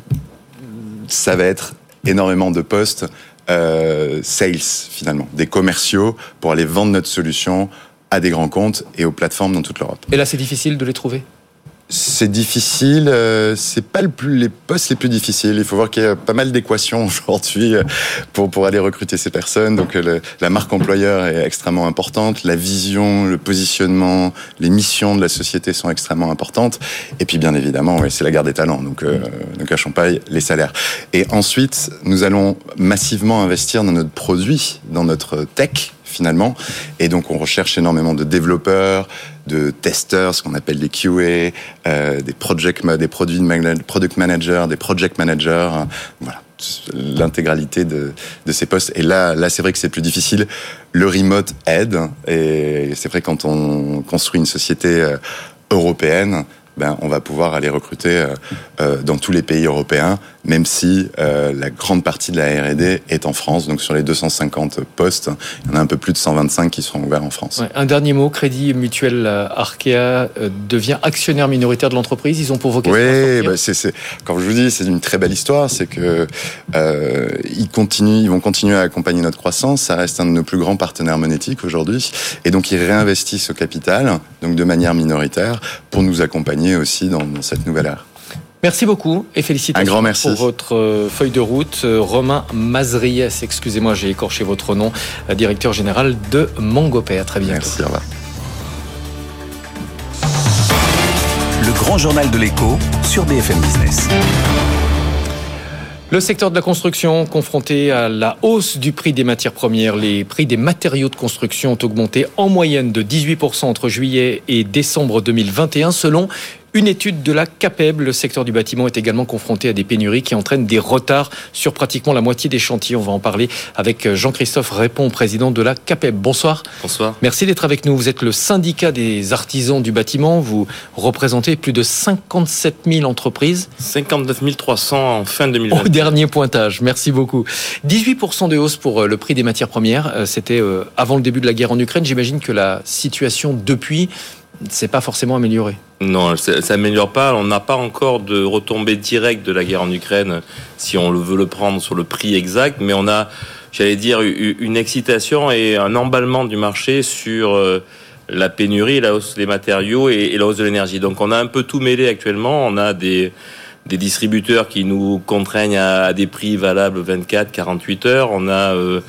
ça va être énormément de postes euh, sales, finalement, des commerciaux pour aller vendre notre solution à des grands comptes et aux plateformes dans toute l'Europe. Et là, c'est difficile de les trouver? C'est difficile, euh, c'est pas le plus, les postes les plus difficiles. Il faut voir qu'il y a pas mal d'équations *laughs* aujourd'hui euh, pour, pour aller recruter ces personnes. Donc euh, la marque employeur est extrêmement importante, la vision, le positionnement, les missions de la société sont extrêmement importantes. Et puis bien évidemment, ouais, c'est la guerre des talents. Donc, euh, donc à Champagne, les salaires. Et ensuite, nous allons massivement investir dans notre produit, dans notre tech finalement. Et donc on recherche énormément de développeurs, de testeurs, ce qu'on appelle des QA, euh, des project, des produits product managers, des project managers, voilà l'intégralité de, de, ces postes. Et là, là, c'est vrai que c'est plus difficile. Le remote aide, et c'est vrai quand on construit une société euh, européenne, ben, on va pouvoir aller recruter euh, euh, dans tous les pays européens, même si euh, la grande partie de la R&D est en France. Donc sur les 250 postes, il y en a un peu plus de 125 qui seront ouverts en France. Ouais, un dernier mot, Crédit Mutuel Arkea devient actionnaire minoritaire de l'entreprise. Ils ont pour vocation. Oui, bah c'est, comme je vous dis, c'est une très belle histoire. C'est que ils continuent, ils vont continuer à accompagner notre croissance. Ça reste un de nos plus grands partenaires monétiques aujourd'hui, et donc ils réinvestissent au capital, donc de manière minoritaire, pour nous accompagner aussi dans, dans cette nouvelle ère. Merci beaucoup et félicitations Un grand merci. pour votre euh, feuille de route. Euh, Romain Mazriès, excusez-moi, j'ai écorché votre nom, euh, directeur général de Mangopé. À très bientôt. Merci, au revoir. Le grand journal de l'écho sur BFM Business. Le secteur de la construction confronté à la hausse du prix des matières premières. Les prix des matériaux de construction ont augmenté en moyenne de 18% entre juillet et décembre 2021 selon Une étude de la CAPEB, le secteur du bâtiment est également confronté à des pénuries qui entraînent des retards sur pratiquement la moitié des chantiers. On va en parler avec Jean-Christophe Répond, président de la CAPEB. Bonsoir. Bonsoir. Merci d'être avec nous. Vous êtes le syndicat des artisans du bâtiment. Vous représentez plus de 57 000 entreprises. 59 300 en fin 2020. Au dernier pointage. Merci beaucoup. 18% de hausse pour le prix des matières premières. C'était avant le début de la guerre en Ukraine. J'imagine que la situation depuis c'est pas forcément amélioré. Non, ça s'améliore pas. On n'a pas encore de retombée directe de la guerre en Ukraine, si on veut le prendre sur le prix exact, mais on a, j'allais dire, une excitation et un emballement du marché sur euh, la pénurie, la hausse des matériaux et la hausse de l'énergie. Donc on a un peu tout mêlé actuellement. On a des distributeurs qui nous contraignent à, des prix valables 24, 48 heures. On a euh,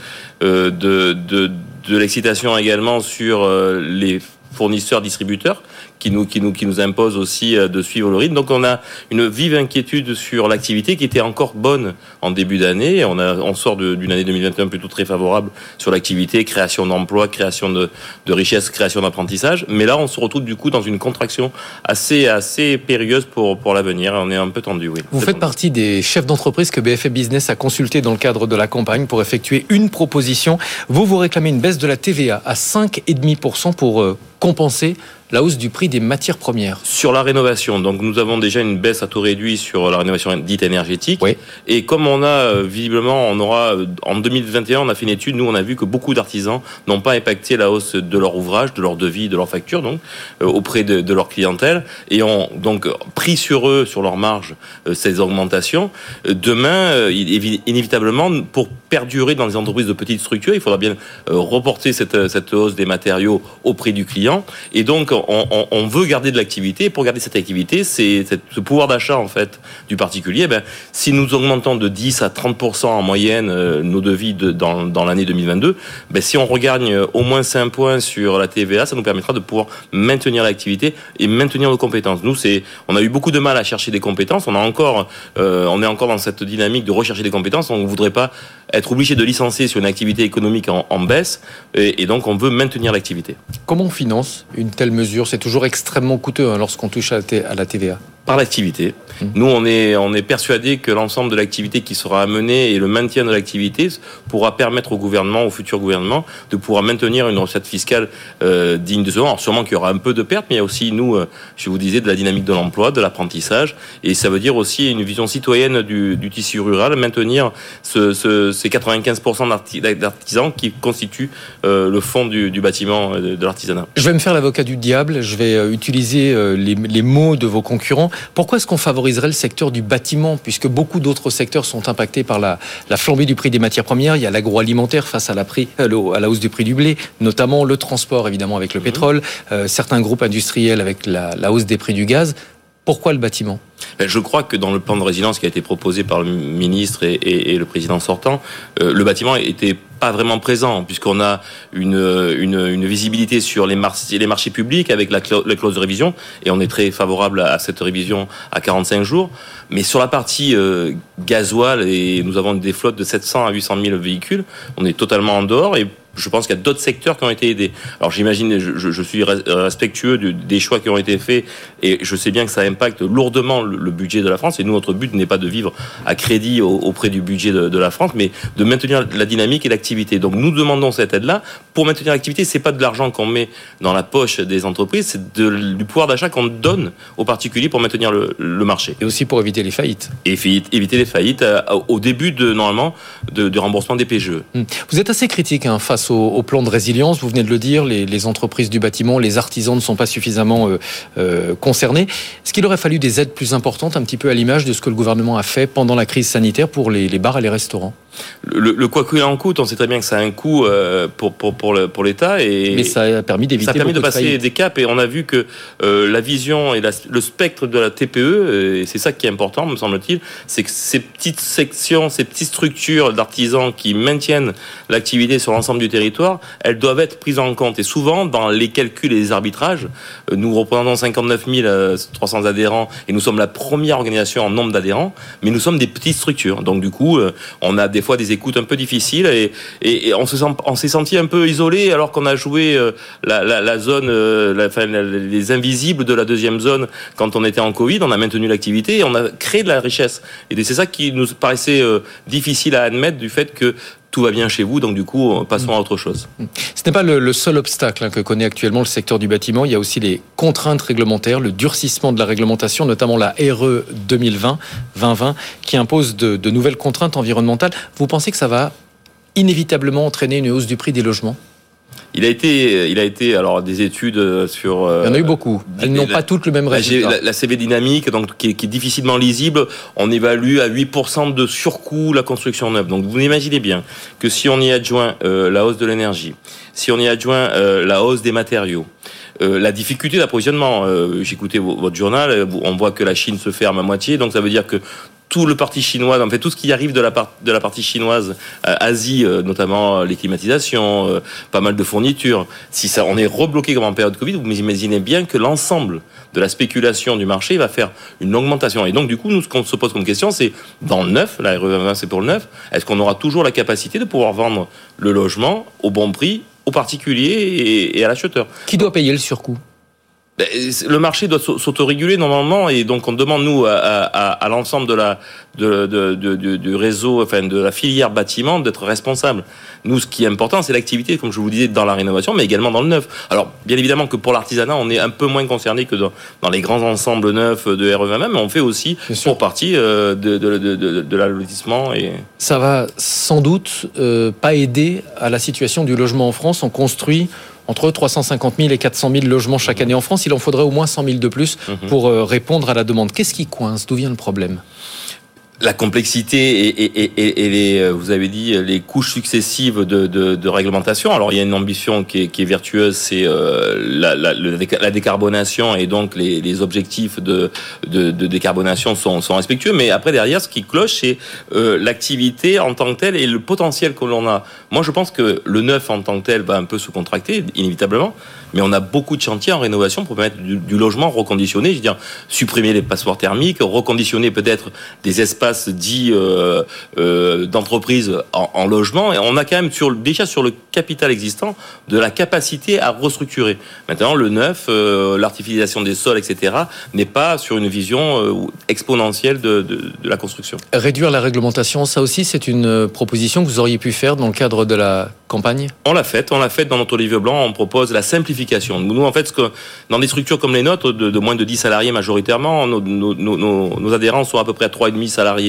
euh, de l'excitation également sur les fournisseurs distributeurs qui nous, qui nous, qui nous impose aussi euh, de suivre le rythme. Donc on a une vive inquiétude sur l'activité qui était encore bonne en début d'année. On sort d'une année 2021 plutôt très favorable sur l'activité, création d'emplois, création de, de richesses, création d'apprentissage. Mais là, on se retrouve du coup dans une contraction assez, assez périlleuse pour, pour l'avenir. On est un peu tendu, oui. Vous faites partie des chefs d'entreprise que BFM Business a consulté dans le cadre de la campagne pour effectuer une proposition. Vous vous réclamez une baisse de la TVA à 5,5% pour euh, compenser la hausse du prix des matières premières. Sur la rénovation, donc nous avons déjà une baisse à taux réduit sur la rénovation dite énergétique. Oui. Et comme on a euh, visiblement, on aura euh, en 2021, on a fait une étude, nous on a vu que beaucoup d'artisans n'ont pas impacté la hausse de leur ouvrage, de leur devis, de leur facture, donc euh, auprès de, de, leur clientèle, et ont donc pris sur eux, sur leur marge, ces augmentations. Demain, inévitablement, pour perdurer dans les entreprises de petites structures, il faudra bien reporter cette, cette hausse des matériaux auprès du client, et donc on, veut garder de l'activité. Pour garder cette activité, c'est ce pouvoir d'achat en fait du particulier. Ben, si nous augmentons de 10 à 30% en moyenne euh, nos devis dans, dans l'année 2022, ben, si on regagne au moins 5 points sur la TVA, ça nous permettra de pouvoir maintenir l'activité et maintenir nos compétences. Nous, c'est, on a eu beaucoup de mal à chercher des compétences. On a encore, euh, on est encore dans cette dynamique de rechercher des compétences. On ne voudrait pas être obligé de licencier sur une activité économique en, baisse, et, et donc on veut maintenir l'activité. Comment on finance une telle mesure? C'est toujours extrêmement coûteux hein, lorsqu'on touche à la TVA par l'activité. Mmh. Nous, on est, on est persuadé que l'ensemble de l'activité qui sera amenée et le maintien de l'activité pourra permettre au gouvernement, au futur gouvernement, de pouvoir maintenir une recette fiscale euh, digne de ce nom. Alors, sûrement qu'il y aura un peu de pertes, mais il y a aussi, nous, euh, je vous disais, de la dynamique de l'emploi, de l'apprentissage, et ça veut dire aussi une vision citoyenne du, du tissu rural, maintenir ce, ce, ces 95% d'artisans qui constituent euh, le fond du, du bâtiment euh, de, l'artisanat. Je vais me faire l'avocat du diable, je vais euh, utiliser les, les mots de vos concurrents. Pourquoi est-ce qu'on favoriserait le secteur du bâtiment, puisque beaucoup d'autres secteurs sont impactés par la, flambée du prix des matières premières? Il y a l'agroalimentaire face à la, prix, euh, à la hausse du prix du blé, notamment le transport, évidemment, avec le mhm. pétrole, euh, certains groupes industriels avec la, hausse des prix du gaz. Pourquoi le bâtiment? Ben, je crois que dans le plan de résilience qui a été proposé par le ministre et, le président sortant, euh, le bâtiment était pas vraiment présent, puisqu'on a une, une, visibilité sur les marchés, les marchés publics avec la, clause de révision, et on est très favorable à cette révision à 45 jours. Mais sur la partie euh, gasoil, et nous avons des flottes de 700 à 800 000 véhicules, on est totalement en dehors, et je pense qu'il y a d'autres secteurs qui ont été aidés. Alors j'imagine, je, je, suis respectueux des choix qui ont été faits et je sais bien que ça impacte lourdement le, budget de la France. Et nous, notre but n'est pas de vivre à crédit auprès du budget de, de, la France, mais de maintenir la dynamique et l'activité. Donc nous demandons cette aide-là pour maintenir l'activité. C'est pas de l'argent qu'on met dans la poche des entreprises, c'est du pouvoir d'achat qu'on donne aux particuliers pour maintenir le, le, marché. Et aussi pour éviter les faillites. Et éviter les faillites euh, au début de normalement de, du remboursement des PGE. Hmm. Vous êtes assez critique hein, face au, plan de résilience. Vous venez de le dire, les, entreprises du bâtiment, les artisans ne sont pas suffisamment euh, euh, concernés. Est-ce qu'il aurait fallu des aides plus importantes, un petit peu à l'image de ce que le gouvernement a fait pendant la crise sanitaire pour les bars et les restaurants? Le, le, quoi qu'il en coûte, on sait très bien que ça a un coût euh, pour, pour, pour, pour l'État. Et Mais ça a permis d'éviter. Ça a permis de passer des caps et on a vu que euh, la vision et le spectre de la TPE, euh, et c'est ça qui est important, me semble-t-il, c'est que ces petites sections, ces petites structures d'artisans qui maintiennent l'activité sur l'ensemble du territoire, elles doivent être prises en compte. Et souvent, dans les calculs et les arbitrages, nous représentons 59 300 adhérents et nous sommes la première organisation en nombre d'adhérents, mais nous sommes des petites structures. Donc du coup, on a des des fois des écoutes un peu difficiles et, on se s'est senti un peu isolé alors qu'on a joué la, la, zone, enfin, les invisibles de la deuxième zone quand on était en Covid. On a maintenu l'activité et on a créé de la richesse. Et c'est ça qui nous paraissait difficile à admettre du fait que tout va bien chez vous, donc du coup, passons à autre chose. Ce n'est pas le, seul obstacle hein, que connaît actuellement le secteur du bâtiment. Il y a aussi les contraintes réglementaires, le durcissement de la réglementation, notamment la RE 2020, 2020, qui impose de, de nouvelles contraintes environnementales. Vous pensez que ça va inévitablement entraîner une hausse du prix des logements? Il a été, il a été alors des études sur. Il y en a eu beaucoup. Elles n'ont pas toutes le même résultat. La, la, CV dynamique, donc qui est, qui est, difficilement lisible, on évalue à 8% de surcoût la construction neuve. Donc vous imaginez bien que si on y adjoint euh, la hausse de l'énergie, si on y adjoint euh, la hausse des matériaux, euh, la difficulté d'approvisionnement. Euh, J'écoutais votre journal, on voit que la Chine se ferme à moitié, donc ça veut dire que tout le parti chinois, en fait tout ce qui arrive de la, partie chinoise, euh, Asie, euh, notamment euh, les climatisations, pas mal de fournitures. Si ça, on est rebloqué comme en période Covid, vous imaginez bien que l'ensemble de la spéculation du marché va faire une augmentation. Et donc du coup, nous ce qu'on se pose comme question, c'est dans le neuf, la RE20 c'est pour le neuf, est-ce qu'on aura toujours la capacité de pouvoir vendre le logement au bon prix aux particuliers et, à l'acheteur? Qui doit payer le surcoût? Le marché doit s'autoréguler normalement et donc on demande nous à, à, à l'ensemble de la de, de, de, du réseau, enfin de la filière bâtiment d'être responsable. Nous, ce qui est important, c'est l'activité, comme je vous disais, dans la rénovation, mais également dans le neuf. Alors, bien évidemment que pour l'artisanat, on est un peu moins concerné que dans, dans les grands ensembles neufs de REVM, mais on fait aussi pour partie euh, de, de, de, de l'allotissement. Et... Ça va sans doute euh, pas aider à la situation du logement en France. On construit entre 350 000 et 400 000 logements chaque année en France. Il en faudrait au moins 100 000 de plus mhm. pour euh, répondre à la demande. Qu'est-ce qui coince? D'où vient le problème? La complexité et, les, euh, vous avez dit, les couches successives de, réglementation. Alors, il y a une ambition qui est, vertueuse, c'est euh, la, décarbonation et donc les, objectifs de, décarbonation sont, respectueux. Mais après, derrière, ce qui cloche, c'est euh, l'activité en tant que telle et le potentiel que l'on a. Moi, je pense que le neuf en tant que tel va un peu se contracter, inévitablement mais on a beaucoup de chantiers en rénovation pour permettre du, logement reconditionné, je veux dire supprimer les passoires thermiques, reconditionner peut-être des espaces dits euh, euh, d'entreprise en, logement. Et on a quand même sur, déjà sur le capital existant de la capacité à restructurer. Maintenant, le neuf, euh, l'artificialisation des sols, etc., n'est pas sur une vision euh, exponentielle de, de, de la construction. Réduire la réglementation, ça aussi, c'est une proposition que vous auriez pu faire dans le cadre de la campagne? On l'a fait, on l'a fait dans notre livre blanc, on propose la simplification nous, en fait, ce que, dans des structures comme les nôtres, de, moins de 10 salariés majoritairement, nos, nos, adhérents sont à peu près à 3,5 salariés.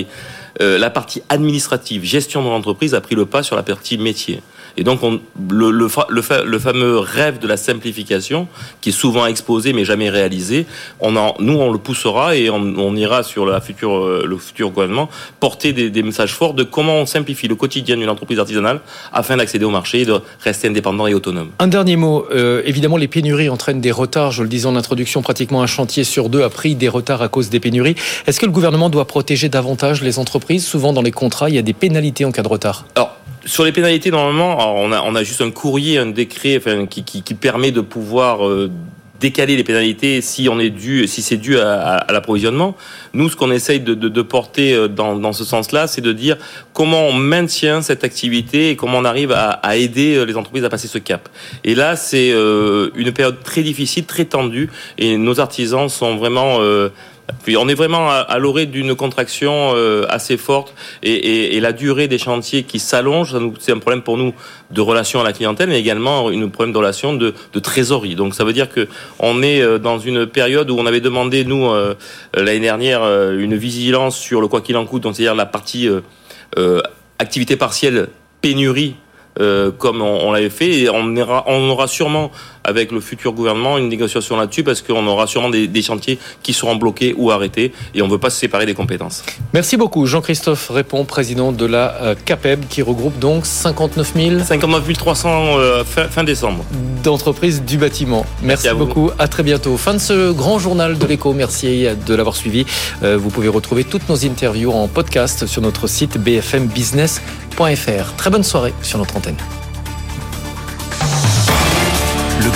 Euh, la partie administrative, gestion de l'entreprise, a pris le pas sur la partie métier. Et donc, on, le, le, le, fameux rêve de la simplification, qui est souvent exposé mais jamais réalisé, on en, nous, on le poussera et on, ira sur la future, euh, le futur gouvernement porter des, des, messages forts de comment on simplifie le quotidien d'une entreprise artisanale afin d'accéder au marché et de rester indépendant et autonome. Un dernier mot. Euh, évidemment, les pénuries entraînent des retards. Je le disais en introduction, pratiquement un chantier sur deux a pris des retards à cause des pénuries. Est-ce que le gouvernement doit protéger davantage les entreprises? Souvent, dans les contrats, il y a des pénalités en cas de retard. Alors, sur les pénalités, normalement, on a, on a juste un courrier, un décret enfin, qui, qui, qui permet de pouvoir euh, décaler les pénalités si on est dû, si c'est dû à, à, l'approvisionnement. Nous, ce qu'on essaye de, de, de, porter euh, dans, dans ce sens-là, c'est de dire comment on maintient cette activité et comment on arrive à, à aider euh, les entreprises à passer ce cap. Et là, c'est une période très difficile, très tendue, et nos artisans sont vraiment on est vraiment à, l'orée d'une contraction euh, assez forte et, la durée des chantiers qui s'allonge, c'est un problème pour nous de relation à la clientèle, mais également un problème de relation de, trésorerie. Donc ça veut dire que on est euh, dans une période où on avait demandé nous euh, l'année dernière une vigilance sur le quoi qu'il en coûte, c'est-à-dire la partie activité partielle pénurie comme on, l'avait fait. Et on, aura sûrement, avec le futur gouvernement, une négociation là-dessus, parce qu'on aura sûrement des, des, chantiers qui seront bloqués ou arrêtés, et on ne veut pas se séparer des compétences. Merci beaucoup. Jean-Christophe Répond, président de la euh, CAPEB, qui regroupe donc 59 000... 59 300 fin, fin, décembre. D'entreprises du bâtiment. Merci, beaucoup. À très bientôt. Fin de ce grand journal de l'écho. Merci de l'avoir suivi. Euh, vous pouvez retrouver toutes nos interviews en podcast sur notre site bfmbusiness.fr. Très bonne soirée sur notre antenne.